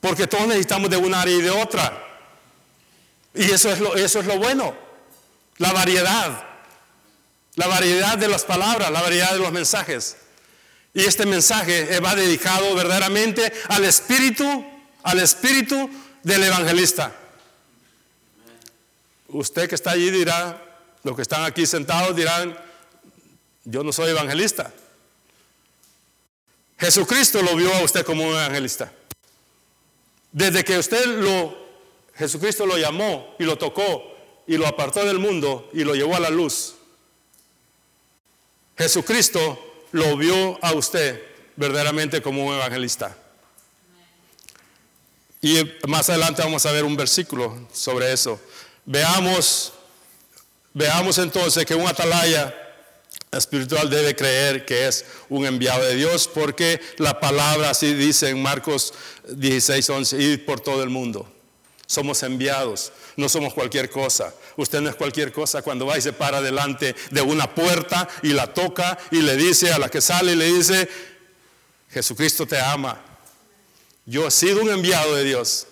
Porque todos necesitamos de una área y de otra. Y eso es lo, eso es lo bueno. La variedad. La variedad de las palabras, la variedad de los mensajes. Y este mensaje va dedicado verdaderamente al espíritu, al espíritu del evangelista. Usted que está allí dirá, los que están aquí sentados dirán, yo no soy evangelista. Jesucristo lo vio a usted como un evangelista. Desde que usted lo, Jesucristo lo llamó y lo tocó y lo apartó del mundo y lo llevó a la luz. Jesucristo lo vio a usted verdaderamente como un evangelista. Y más adelante vamos a ver un versículo sobre eso. Veamos, veamos entonces que un atalaya espiritual debe creer que es un enviado de Dios, porque la palabra así dice en Marcos 16, 11, ir por todo el mundo. Somos enviados, no somos cualquier cosa. Usted no es cualquier cosa cuando va y se para delante de una puerta y la toca y le dice a la que sale y le dice, Jesucristo te ama. Yo he sido un enviado de Dios.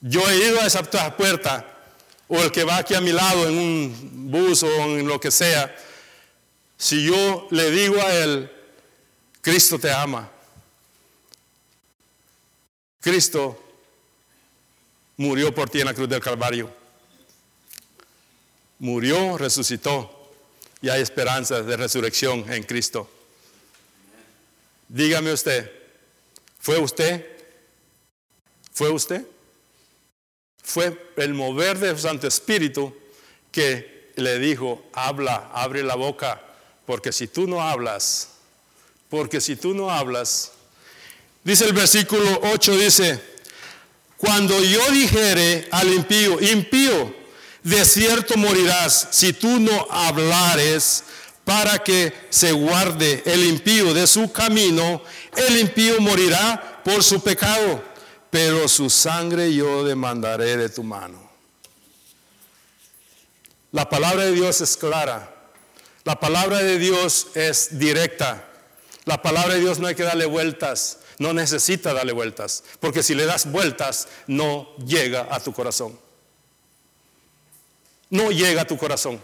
Yo he ido a esa puerta o el que va aquí a mi lado en un bus o en lo que sea, si yo le digo a él, Cristo te ama, Cristo murió por ti en la cruz del Calvario, murió, resucitó y hay esperanza de resurrección en Cristo. Dígame usted, ¿fue usted? ¿Fue usted? Fue el mover del Santo Espíritu que le dijo, habla, abre la boca, porque si tú no hablas, porque si tú no hablas, dice el versículo 8, dice, cuando yo dijere al impío, impío, de cierto morirás si tú no hablares para que se guarde el impío de su camino, el impío morirá por su pecado pero su sangre yo demandaré de tu mano. La palabra de Dios es clara. La palabra de Dios es directa. La palabra de Dios no hay que darle vueltas. No necesita darle vueltas. Porque si le das vueltas, no llega a tu corazón. No llega a tu corazón.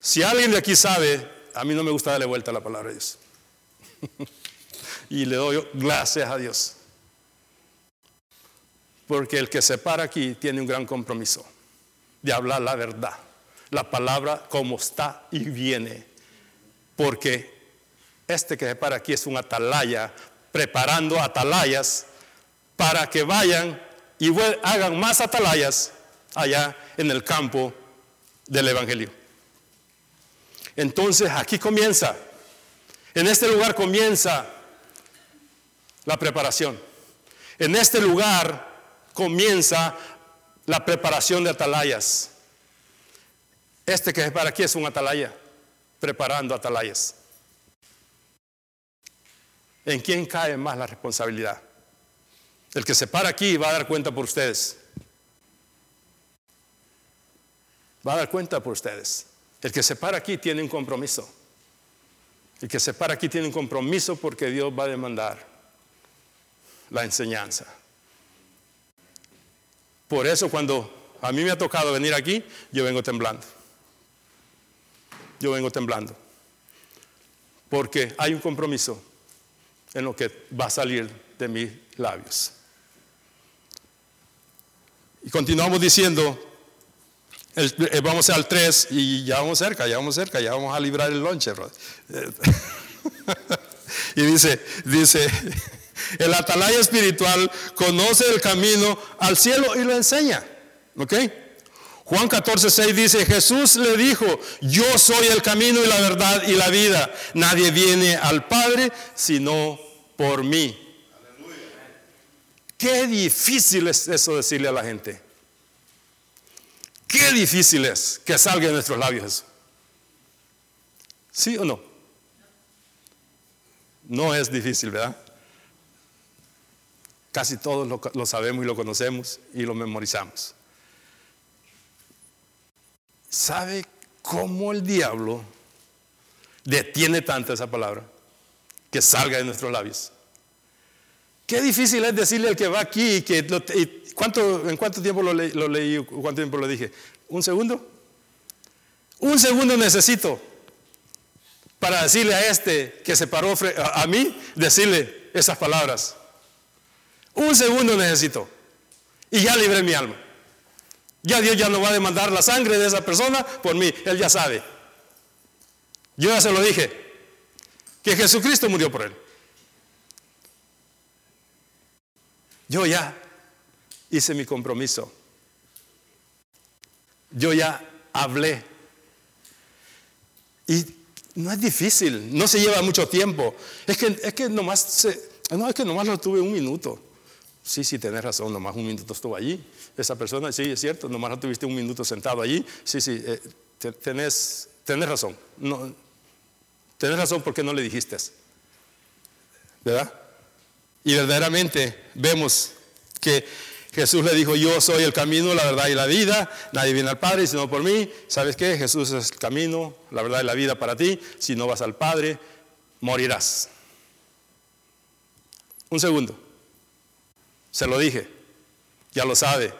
Si alguien de aquí sabe, a mí no me gusta darle vuelta a la palabra de Dios. y le doy gracias a Dios. Porque el que se para aquí tiene un gran compromiso de hablar la verdad, la palabra como está y viene. Porque este que se para aquí es un atalaya, preparando atalayas para que vayan y hagan más atalayas allá en el campo del Evangelio. Entonces aquí comienza, en este lugar comienza la preparación. En este lugar comienza la preparación de atalayas. Este que es para aquí es un atalaya, preparando atalayas. ¿En quién cae más la responsabilidad? El que se para aquí va a dar cuenta por ustedes. Va a dar cuenta por ustedes. El que se para aquí tiene un compromiso. El que se para aquí tiene un compromiso porque Dios va a demandar la enseñanza. Por eso cuando a mí me ha tocado venir aquí, yo vengo temblando. Yo vengo temblando. Porque hay un compromiso en lo que va a salir de mis labios. Y continuamos diciendo, eh, vamos al 3 y ya vamos cerca, ya vamos cerca, ya vamos a librar el lonche. y dice, dice, el atalaya espiritual conoce el camino al cielo y lo enseña. ¿Ok? Juan 14, 6 dice, Jesús le dijo, yo soy el camino y la verdad y la vida. Nadie viene al Padre sino por mí. Qué difícil es eso decirle a la gente. Qué difícil es que salga de nuestros labios ¿Sí o no? No es difícil, ¿verdad? Casi todos lo, lo sabemos y lo conocemos y lo memorizamos. ¿Sabe cómo el diablo detiene tanto esa palabra que salga de nuestros labios? Qué difícil es decirle al que va aquí que ¿cuánto, ¿en cuánto tiempo lo, leí? ¿Cuánto tiempo lo dije? ¿Un segundo? Un segundo necesito para decirle a este que se paró a mí, decirle esas palabras. Un segundo necesito. Y ya libré mi alma. Ya Dios ya no va a demandar la sangre de esa persona por mí. Él ya sabe. Yo ya se lo dije. Que Jesucristo murió por él. Yo ya hice mi compromiso. Yo ya hablé. Y no es difícil, no se lleva mucho tiempo. Es que, es que nomás no, es que nomás lo tuve un minuto. Sí, sí, tenés razón, nomás un minuto estuvo allí. Esa persona, sí, es cierto, nomás no tuviste un minuto sentado allí. Sí, sí, eh, tenés, razón. No, tenés razón porque no le dijiste. ¿Verdad? Y verdaderamente vemos que Jesús le dijo, yo soy el camino, la verdad y la vida. Nadie viene al Padre sino por mí. ¿Sabes qué? Jesús es el camino, la verdad y la vida para ti. Si no vas al Padre, morirás. Un segundo. Se lo dije, ya lo sabe.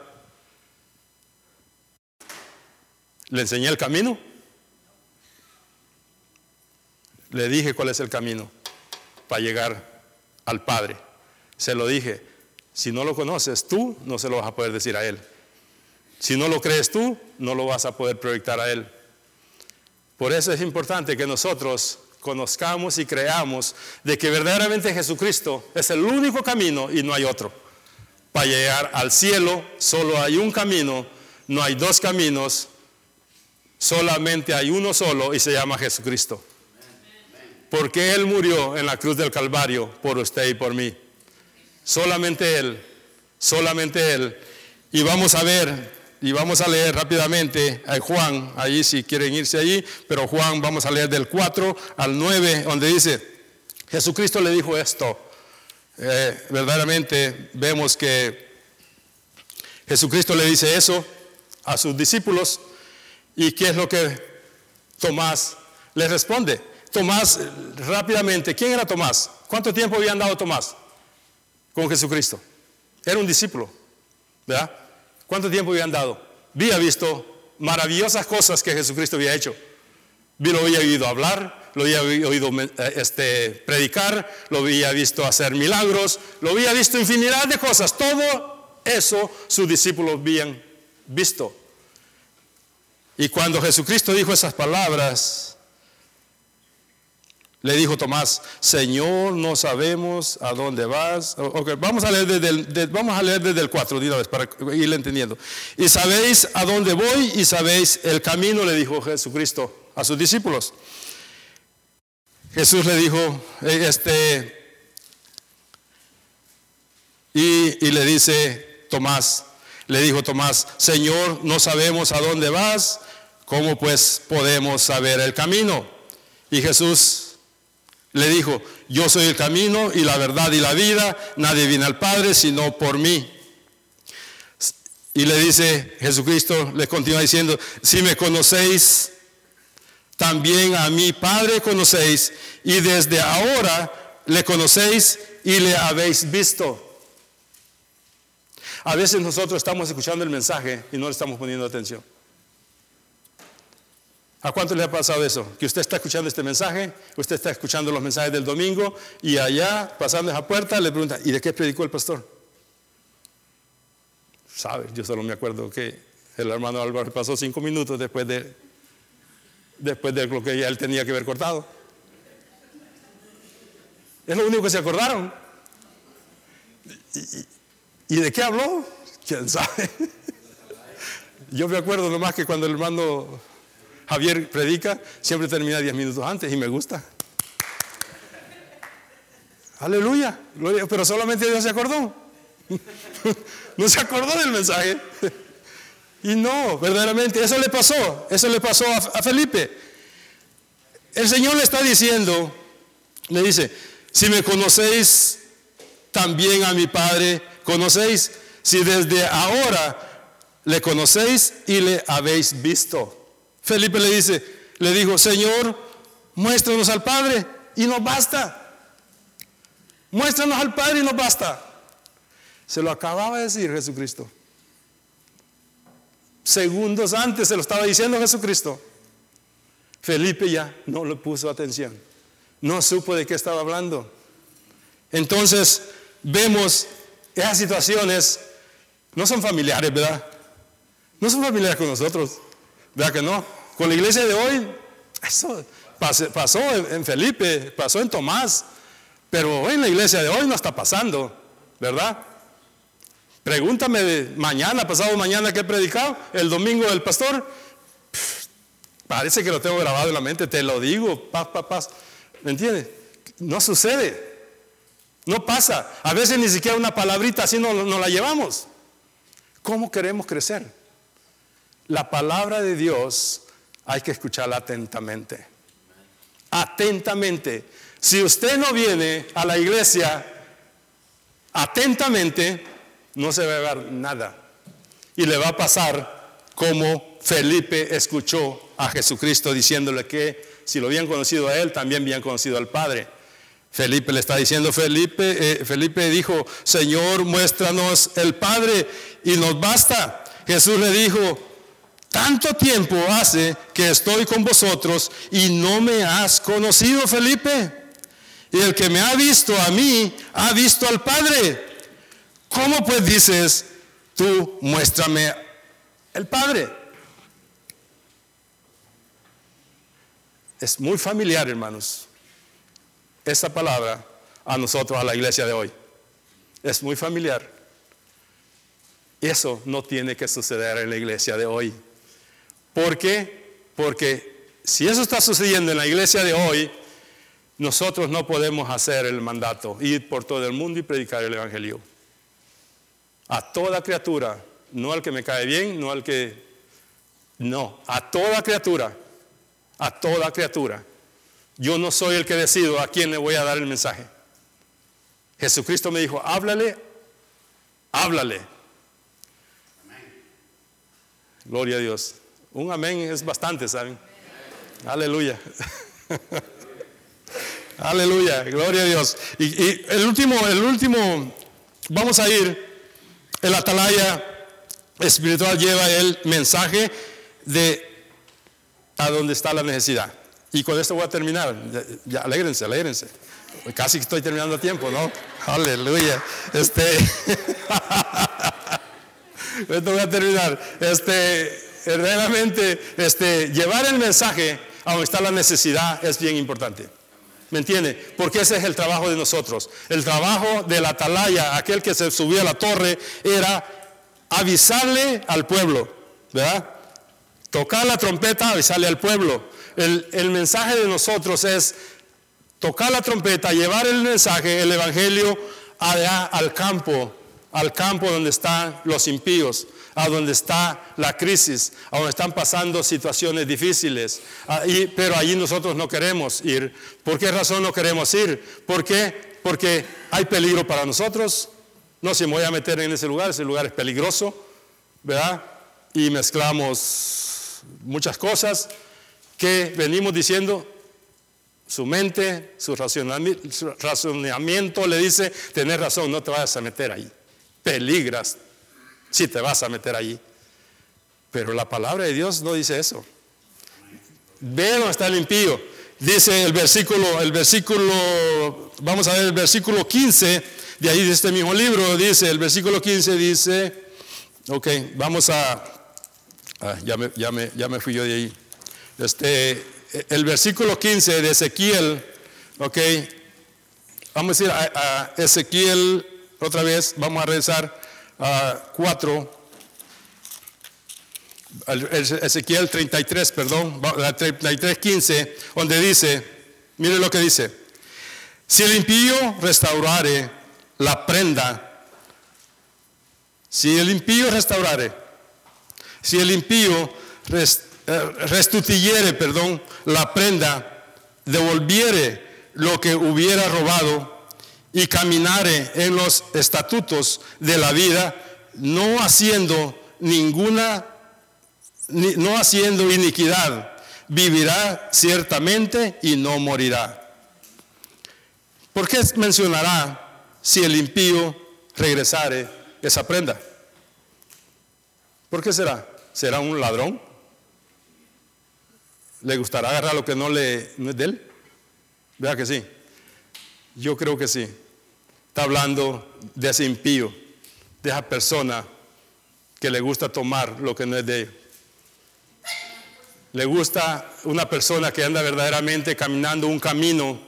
¿Le enseñé el camino? Le dije cuál es el camino para llegar al Padre. Se lo dije. Si no lo conoces tú, no se lo vas a poder decir a Él. Si no lo crees tú, no lo vas a poder proyectar a Él. Por eso es importante que nosotros conozcamos y creamos de que verdaderamente Jesucristo es el único camino y no hay otro. Para llegar al cielo solo hay un camino, no hay dos caminos, solamente hay uno solo y se llama Jesucristo. Porque Él murió en la cruz del Calvario por usted y por mí. Solamente Él, solamente Él. Y vamos a ver, y vamos a leer rápidamente a Juan, ahí si quieren irse allí, pero Juan vamos a leer del 4 al 9, donde dice, Jesucristo le dijo esto, eh, verdaderamente vemos que Jesucristo le dice eso a sus discípulos y qué es lo que Tomás le responde. Tomás rápidamente, ¿quién era Tomás? ¿Cuánto tiempo había andado Tomás con Jesucristo? Era un discípulo, ¿verdad? ¿Cuánto tiempo había andado? Había visto maravillosas cosas que Jesucristo había hecho. Lo había oído hablar, lo había oído eh, este, predicar, lo había visto hacer milagros, lo había visto infinidad de cosas. Todo eso sus discípulos habían visto. Y cuando Jesucristo dijo esas palabras, le dijo Tomás, Señor, no sabemos a dónde vas. vamos, a leer desde el, vamos a leer desde el 4 de una vez para irle entendiendo. Y sabéis a dónde voy y sabéis el camino, le dijo Jesucristo a sus discípulos. Jesús le dijo, eh, este, y, le dice Tomás, le dijo Tomás, Señor, no sabemos a dónde vas, ¿cómo pues podemos saber el camino? Y Jesús le dijo, yo soy el camino y la verdad y la vida, nadie viene al Padre sino por mí. Y le dice Jesucristo, le continúa diciendo, si me conocéis, también a mi Padre conocéis y desde ahora le conocéis y le habéis visto. A veces nosotros estamos escuchando el mensaje y no le estamos poniendo atención. ¿A cuánto le ha pasado eso? Que usted está escuchando este mensaje, usted está escuchando los mensajes del domingo y allá, pasando esa puerta, le pregunta, ¿y de qué predicó el pastor? ¿sabes? Yo solo me acuerdo que el hermano Álvaro pasó cinco minutos después de, después de lo que él tenía que haber cortado. Es lo único que se acordaron. ¿Y, de qué habló? ¿Quién sabe? Yo me acuerdo nomás que cuando el hermano Javier predica, siempre termina diez minutos antes y me gusta. Aleluya. Pero solamente Dios se acordó. no se acordó del mensaje. Y no, verdaderamente, eso le pasó. Eso le pasó a, Felipe. El Señor le está diciendo, le dice, si me conocéis también a mi Padre, conocéis. Si desde ahora le conocéis y le habéis visto. Felipe le dice, le dijo, Señor, muéstranos al Padre y nos basta. Muéstranos al Padre y nos basta. Se lo acababa de decir Jesucristo. Segundos antes se lo estaba diciendo Jesucristo. Felipe ya no le puso atención. No supo de qué estaba hablando. Entonces vemos esas situaciones, no son familiares, ¿verdad? No son familiares con nosotros, ¿verdad que no? Con la iglesia de hoy, eso pasó en Felipe, pasó en Tomás, pero hoy en la iglesia de hoy no está pasando, ¿verdad? Pregúntame de mañana, pasado mañana que he predicado, el domingo del pastor. parece que lo tengo grabado en la mente, te lo digo, paz, paz, paz. ¿Me entiendes? No sucede. No pasa. A veces ni siquiera una palabrita así no, no la llevamos. ¿Cómo queremos crecer? La palabra de Dios hay que escucharla atentamente. Atentamente. Si usted no viene a la iglesia atentamente, no se va a ver nada. Y le va a pasar como Felipe escuchó a Jesucristo diciéndole que si lo habían conocido a él, también habían conocido al Padre. Felipe le está diciendo, Felipe, eh, Felipe dijo, Señor, muéstranos el Padre y nos basta. Jesús le dijo, tanto tiempo hace que estoy con vosotros y no me has conocido, Felipe. Y el que me ha visto a mí, ha visto al Padre. ¿Cómo pues dices, tú muéstrame el Padre? Es muy familiar, hermanos, esa palabra a nosotros, a la iglesia de hoy. Es muy familiar. Eso no tiene que suceder en la iglesia de hoy. ¿Por qué? Porque si eso está sucediendo en la iglesia de hoy, nosotros no podemos hacer el mandato, ir por todo el mundo y predicar el Evangelio. A toda criatura, no al que me cae bien, no al que... No, a toda criatura, a toda criatura. Yo no soy el que decido a quién le voy a dar el mensaje. Jesucristo me dijo, háblale, háblale. Gloria a Dios. Un amén es bastante, ¿saben? Aleluya. Aleluya, gloria a Dios. Y, el último, el último, vamos a ir, el atalaya espiritual lleva el mensaje de a dónde está la necesidad. Y con esto voy a terminar. Ya, alégrense, alégrense. Casi estoy terminando a tiempo, ¿no? Aleluya. Este. esto voy a terminar. Este, realmente, este, llevar el mensaje a donde está la necesidad es bien importante. ¿Me entiende? Porque ese es el trabajo de nosotros. El trabajo del atalaya, aquel que se subía a la torre, era avisarle al pueblo, ¿verdad? Tocar la trompeta, avisarle al pueblo. El, el mensaje de nosotros es tocar la trompeta, llevar el mensaje, el evangelio allá al campo, al campo donde están los impíos, a donde está la crisis, a donde están pasando situaciones difíciles. pero allí nosotros no queremos ir. ¿Por qué razón no queremos ir? ¿Por qué? Porque hay peligro para nosotros. No se me voy a meter en ese lugar, ese lugar es peligroso, ¿verdad? Y mezclamos muchas cosas que venimos diciendo, su mente, su razonamiento le dice, tenés razón, no te vayas a meter ahí. Peligras si te vas a meter allí. Pero la palabra de Dios no dice eso. Ve dónde está el impío. Dice el versículo, el versículo, vamos a ver el versículo 15, de ahí de este mismo libro, dice, el versículo 15 dice, Ok, vamos a... ah, ya, me, ya, me, ya me fui yo de ahí. Este, el versículo 15 de Ezequiel, ok, vamos a ir a, a Ezequiel otra vez, vamos a a 4, al- el- Ezequiel 33, perdón, va- la 33, 15, donde dice, mire lo que dice, si el impío restaurare la prenda, si el impío restaurare, si el impío res- eh, restituyere, perdón, la prenda, devolviere lo que hubiera robado y caminare en los estatutos de la vida, no haciendo ninguna, ni- no haciendo iniquidad, vivirá ciertamente y no morirá. ¿Por qué mencionará si el impío regresare esa prenda? ¿Por qué será? ¿Será un ladrón? ¿Le gustará agarrar lo que no, le, no es de él? ¿Verdad que sí? Yo creo que sí. Está hablando de ese impío, de esa persona que le gusta tomar lo que no es de él. Le gusta una persona que anda verdaderamente caminando un camino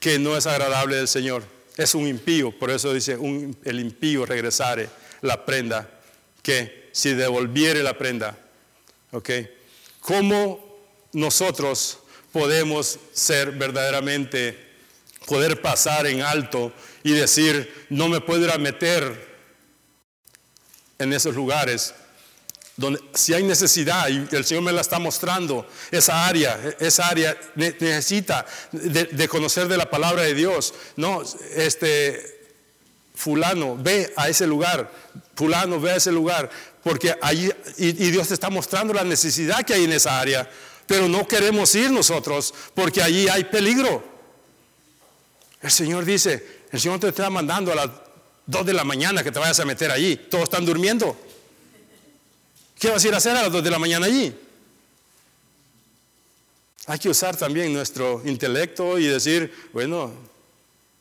que no es agradable del Señor. Es un impío, por eso dice un- el impío regresare la prenda, que si devolviere la prenda, ¿ok? ¿Cómo nosotros podemos ser verdaderamente, poder pasar en alto y decir, no me puedo ir a meter en esos lugares donde si hay necesidad y el Señor me la está mostrando, esa área, esa área ne- necesita de, de conocer de la palabra de Dios. No, este fulano, ve a ese lugar, fulano, ve a ese lugar, porque allí, y, y Dios te está mostrando la necesidad que hay en esa área, pero no queremos ir nosotros, porque allí hay peligro. El Señor dice, el Señor te está mandando a las 2 de la mañana que te vayas a meter allí, todos están durmiendo. ¿Qué vas a ir a hacer a las 2 de la mañana allí? Hay que usar también nuestro intelecto y decir, bueno,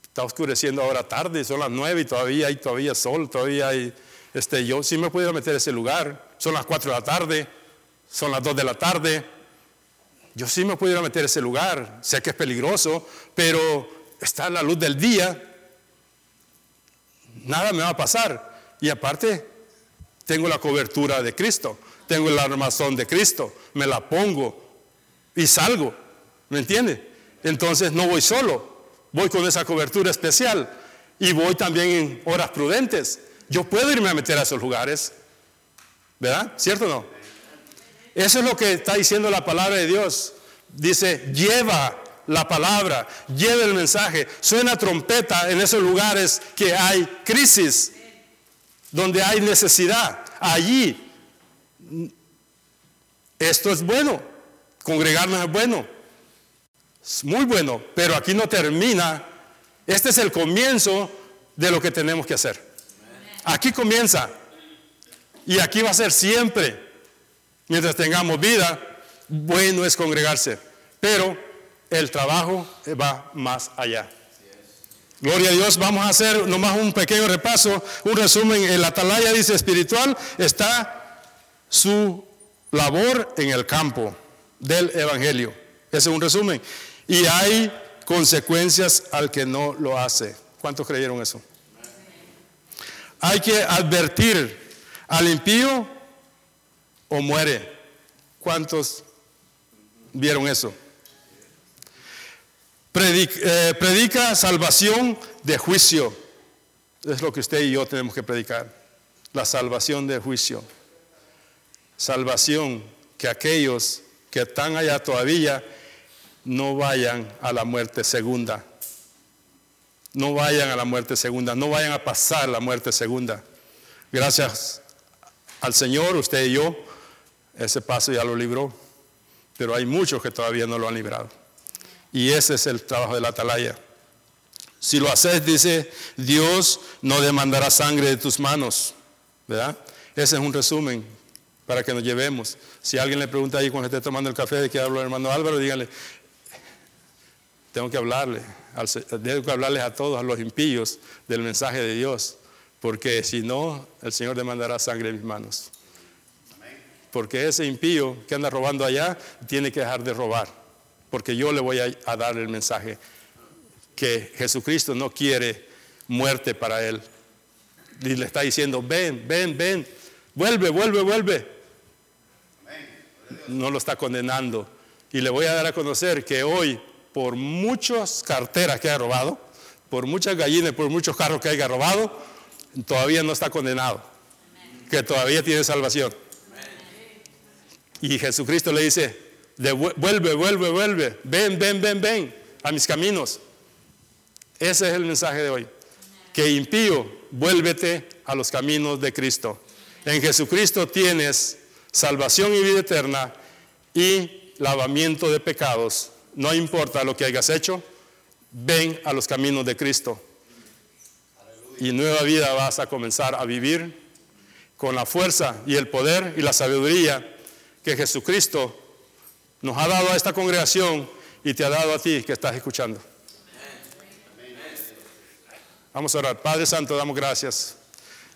está oscureciendo ahora tarde, son las 9 y todavía hay todavía sol, todavía hay, este, yo sí me puedo meter a ese lugar, son las 4 de la tarde, son las 2 de la tarde, yo sí me puedo ir a meter a ese lugar, sé que es peligroso, pero está la luz del día, nada me va a pasar. Y aparte, tengo la cobertura de Cristo, tengo el armazón de Cristo, me la pongo y salgo, ¿me entiende? Entonces no voy solo, voy con esa cobertura especial y voy también en horas prudentes. Yo puedo irme a meter a esos lugares, ¿verdad? ¿Cierto o no? Eso es lo que está diciendo la palabra de Dios. Dice, lleva la palabra, lleva el mensaje, suena trompeta en esos lugares que hay crisis, donde hay necesidad. Allí, esto es bueno, congregarnos es bueno, es muy bueno, pero aquí no termina. Este es el comienzo de lo que tenemos que hacer. Aquí comienza y aquí va a ser siempre. Mientras tengamos vida, bueno es congregarse, pero el trabajo va más allá. Gloria a Dios, vamos a hacer nomás un pequeño repaso, un resumen. En la atalaya dice espiritual está su labor en el campo del Evangelio. Ese es un resumen. Y hay consecuencias al que no lo hace. ¿Cuántos creyeron eso? Hay que advertir al impío o muere. ¿Cuántos vieron eso? Predica, eh, predica salvación de juicio. Es lo que usted y yo tenemos que predicar. La salvación de juicio. Salvación que aquellos que están allá todavía no vayan a la muerte segunda. No vayan a la muerte segunda. No vayan a pasar la muerte segunda. Gracias al Señor, usted y yo, ese paso ya lo libró, pero hay muchos que todavía no lo han librado. Y ese es el trabajo de la atalaya. Si lo haces, dice, Dios no demandará sangre de tus manos, ¿verdad? Ese es un resumen para que nos llevemos. Si alguien le pregunta ahí cuando esté tomando el café de qué habló el hermano Álvaro, díganle, tengo que hablarle, tengo que hablarles a todos, a los impíos, del mensaje de Dios, porque si no, el Señor demandará sangre en mis manos. Porque ese impío que anda robando allá tiene que dejar de robar, porque yo le voy a, dar el mensaje que Jesucristo no quiere muerte para él. Y le está diciendo, ven, ven, ven, vuelve, vuelve, vuelve. No lo está condenando. Y le voy a dar a conocer que hoy, por muchas carteras que haya robado, por muchas gallinas, por muchos carros que haya robado, todavía no está condenado. Que todavía tiene salvación. Y Jesucristo le dice, vuelve, vuelve, vuelve, ven, ven, ven, ven a mis caminos. Ese es el mensaje de hoy. Que impío, vuélvete a los caminos de Cristo. En Jesucristo tienes salvación y vida eterna y lavamiento de pecados. No importa lo que hayas hecho, ven a los caminos de Cristo. Y nueva vida vas a comenzar a vivir con la fuerza y el poder y la sabiduría que Jesucristo nos ha dado a esta congregación y te ha dado a ti que estás escuchando. Vamos a orar. Padre Santo, damos gracias.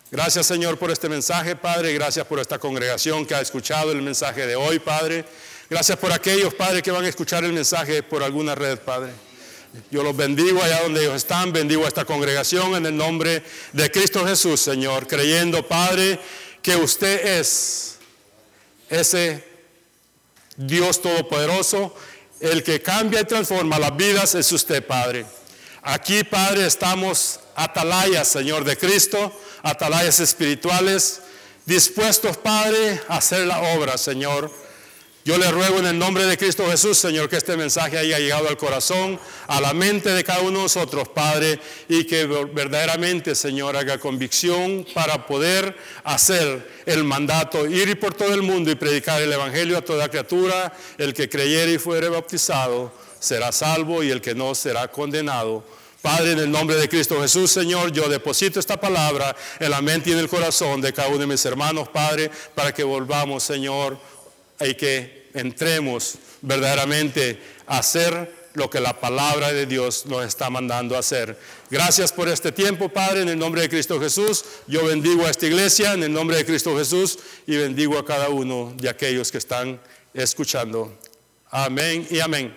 Gracias Señor por este mensaje, Padre. Gracias por esta congregación que ha escuchado el mensaje de hoy, Padre. Gracias por aquellos, Padre, que van a escuchar el mensaje por alguna red, Padre. Yo los bendigo allá donde ellos están, bendigo a esta congregación en el nombre de Cristo Jesús, Señor, creyendo, Padre, que usted es ese Dios Todopoderoso, el que cambia y transforma las vidas es usted, Padre. Aquí, Padre, estamos atalayas, Señor de Cristo, atalayas espirituales, dispuestos, Padre, a hacer la obra, Señor. Yo le ruego en el nombre de Cristo Jesús, Señor, que este mensaje haya llegado al corazón, a la mente de cada uno de nosotros, Padre, y que verdaderamente, Señor, haga convicción para poder hacer el mandato, ir por todo el mundo y predicar el Evangelio a toda criatura, el que creyere y fuere bautizado será salvo y el que no será condenado. Padre, en el nombre de Cristo Jesús, Señor, yo deposito esta palabra en la mente y en el corazón de cada uno de mis hermanos, Padre, para que volvamos, Señor, y que entremos verdaderamente a hacer lo que la palabra de Dios nos está mandando a hacer. Gracias por este tiempo, Padre, en el nombre de Cristo Jesús. Yo bendigo a esta iglesia en el nombre de Cristo Jesús y bendigo a cada uno de aquellos que están escuchando. Amén y amén.